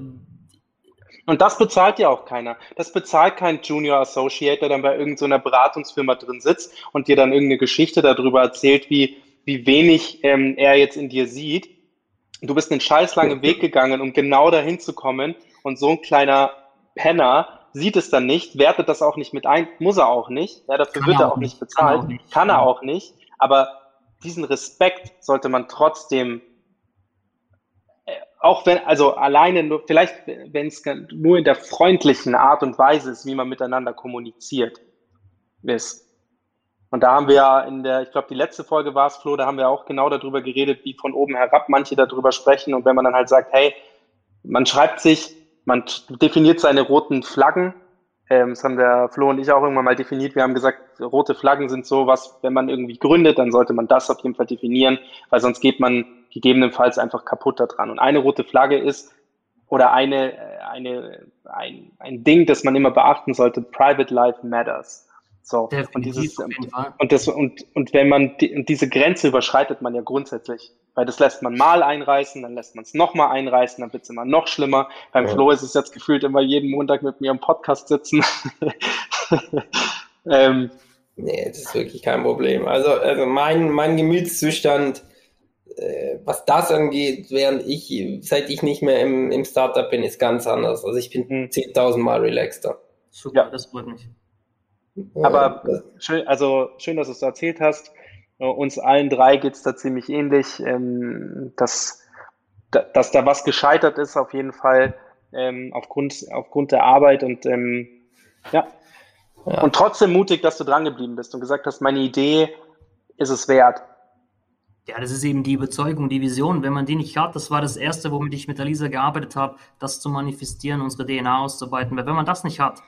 S4: und das bezahlt ja auch keiner. Das bezahlt kein Junior Associate, der dann bei irgendeiner so Beratungsfirma drin sitzt und dir dann irgendeine Geschichte darüber erzählt, wie, wie wenig ähm, er jetzt in dir sieht. Du bist einen scheiß langen Weg gegangen, um genau dahin zu kommen. Und so ein kleiner Penner sieht es dann nicht, wertet das auch nicht mit ein, muss er auch nicht, ja, dafür kann wird er auch nicht bezahlt, kann, auch nicht. kann er auch nicht, aber diesen Respekt sollte man trotzdem, äh, auch wenn, also alleine nur, vielleicht, wenn es nur in der freundlichen Art und Weise ist, wie man miteinander kommuniziert, ist. Und da haben wir ja in der, ich glaube, die letzte Folge war es, Flo, da haben wir auch genau darüber geredet, wie von oben herab manche darüber sprechen. Und wenn man dann halt sagt, hey, man schreibt sich man definiert seine roten Flaggen. Ähm, das haben der Flo und ich auch irgendwann mal definiert. Wir haben gesagt, rote Flaggen sind so was, wenn man irgendwie gründet, dann sollte man das auf jeden Fall definieren, weil sonst geht man gegebenenfalls einfach kaputt daran. Und eine rote Flagge ist, oder eine, eine, ein, ein Ding, das man immer beachten sollte, Private Life Matters. So, und dieses, und das, und, und wenn man die, diese Grenze überschreitet man ja grundsätzlich. Weil das lässt man mal einreißen, dann lässt man es nochmal einreißen, dann wird es immer noch schlimmer. Beim ja. Flo ist es jetzt gefühlt immer jeden Montag mit mir im Podcast sitzen.
S6: ähm, nee, das ist wirklich kein Problem. Also, also mein, mein Gemütszustand, äh, was das angeht, während ich, seit ich nicht mehr im, im Startup bin, ist ganz anders. Also ich bin hm. 10.000 Mal relaxter.
S5: Super, ja. das freut mich.
S4: Aber schön, also schön, dass du es erzählt hast. Äh, uns allen drei geht es da ziemlich ähnlich, ähm, dass, dass da was gescheitert ist, auf jeden Fall ähm, aufgrund, aufgrund der Arbeit und ähm, ja. ja. Und trotzdem mutig, dass du dran geblieben bist und gesagt hast, meine Idee ist es wert.
S5: Ja, das ist eben die Überzeugung, die Vision. Wenn man die nicht hat, das war das Erste, womit ich mit der Lisa gearbeitet habe, das zu manifestieren, unsere DNA auszuarbeiten. Weil wenn man das nicht hat,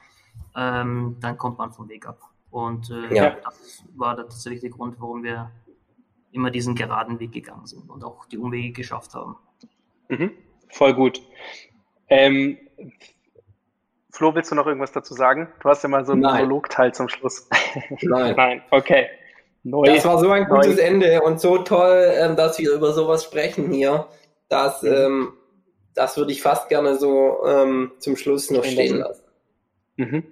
S5: ähm, dann kommt man vom Weg ab. Und äh, ja. das war tatsächlich der Grund, warum wir immer diesen geraden Weg gegangen sind und auch die Umwege geschafft haben.
S4: Mhm. Voll gut. Ähm, Flo, willst du noch irgendwas dazu sagen? Du hast ja mal so einen Monologteil zum Schluss.
S6: Nein.
S4: Nein, okay.
S6: Neu. Das war so ein gutes Neu. Ende und so toll, ähm, dass wir über sowas sprechen hier. dass mhm. ähm, das würde ich fast gerne so ähm, zum Schluss noch stehen lassen.
S4: Mhm.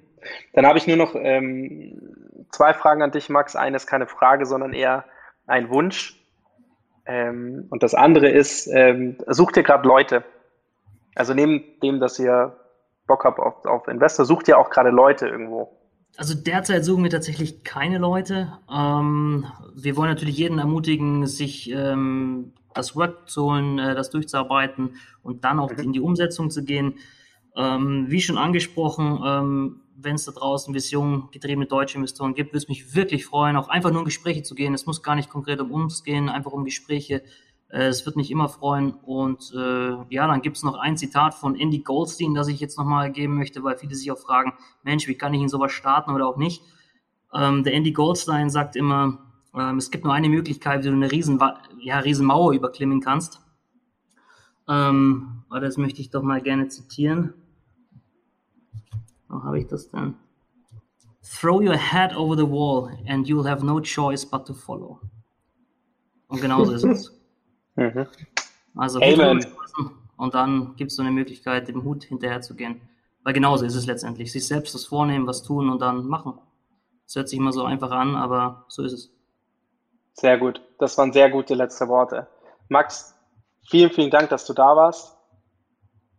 S4: Dann habe ich nur noch ähm, zwei Fragen an dich, Max. Eine ist keine Frage, sondern eher ein Wunsch. Ähm, und das andere ist, ähm, sucht ihr gerade Leute? Also neben dem, dass ihr Bock habt auf, auf Investor, sucht ihr auch gerade Leute irgendwo?
S5: Also derzeit suchen wir tatsächlich keine Leute. Ähm, wir wollen natürlich jeden ermutigen, sich ähm, das Work zu holen, äh, das durchzuarbeiten und dann auch mhm. in die Umsetzung zu gehen. Ähm, wie schon angesprochen, ähm, wenn es da draußen Vision getriebene deutsche Investoren gibt, würde es mich wirklich freuen, auch einfach nur in Gespräche zu gehen. Es muss gar nicht konkret um uns gehen, einfach um Gespräche. Äh, es wird mich immer freuen. Und äh, ja, dann gibt es noch ein Zitat von Andy Goldstein, das ich jetzt nochmal geben möchte, weil viele sich auch fragen, Mensch, wie kann ich in sowas starten oder auch nicht? Ähm, der Andy Goldstein sagt immer, ähm, es gibt nur eine Möglichkeit, wie du eine riesen, ja, riesen Mauer überklimmen kannst. Ähm, das möchte ich doch mal gerne zitieren. Wo habe ich das denn? Throw your head over the wall and you'll have no choice but to follow. Und genauso ist es. Mhm. Also Amen. und dann gibt es so eine Möglichkeit, dem Hut hinterher zu gehen. Weil genauso ist es letztendlich. Sich selbst das vornehmen, was tun und dann machen. Das hört sich immer so einfach an, aber so ist es.
S4: Sehr gut. Das waren sehr gute letzte Worte. Max, vielen, vielen Dank, dass du da warst.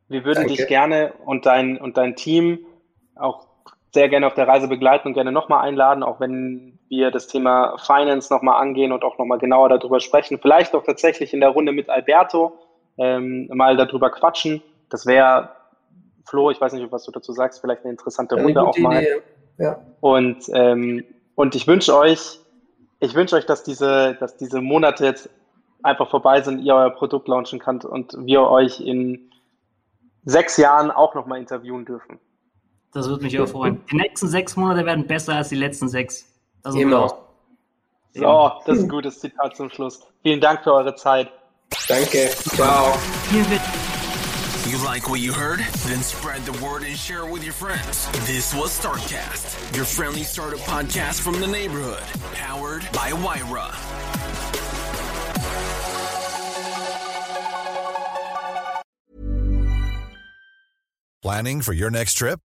S4: Wir würden Danke. dich gerne und dein, und dein Team auch sehr gerne auf der Reise begleiten und gerne nochmal einladen, auch wenn wir das Thema Finance nochmal angehen und auch nochmal genauer darüber sprechen. Vielleicht auch tatsächlich in der Runde mit Alberto ähm, mal darüber quatschen. Das wäre, Flo, ich weiß nicht, was du dazu sagst, vielleicht eine interessante Runde eine auch mal. Ja. Und, ähm, und ich wünsche euch, ich wünsche euch, dass diese, dass diese Monate jetzt einfach vorbei sind, ihr euer Produkt launchen könnt und wir euch in sechs Jahren auch nochmal interviewen dürfen.
S5: Das würde mich auch freuen. Die nächsten sechs Monate werden besser als die letzten sechs. Das Immer.
S4: So, das ist ein gutes Zitat zum Schluss. Vielen Dank für eure Zeit.
S6: Danke. Ciao.
S3: You like what you heard? Then spread the word and share it with your friends. This was Startcast, your friendly startup podcast from the neighborhood, powered by Wyra.
S7: Planning for your next trip?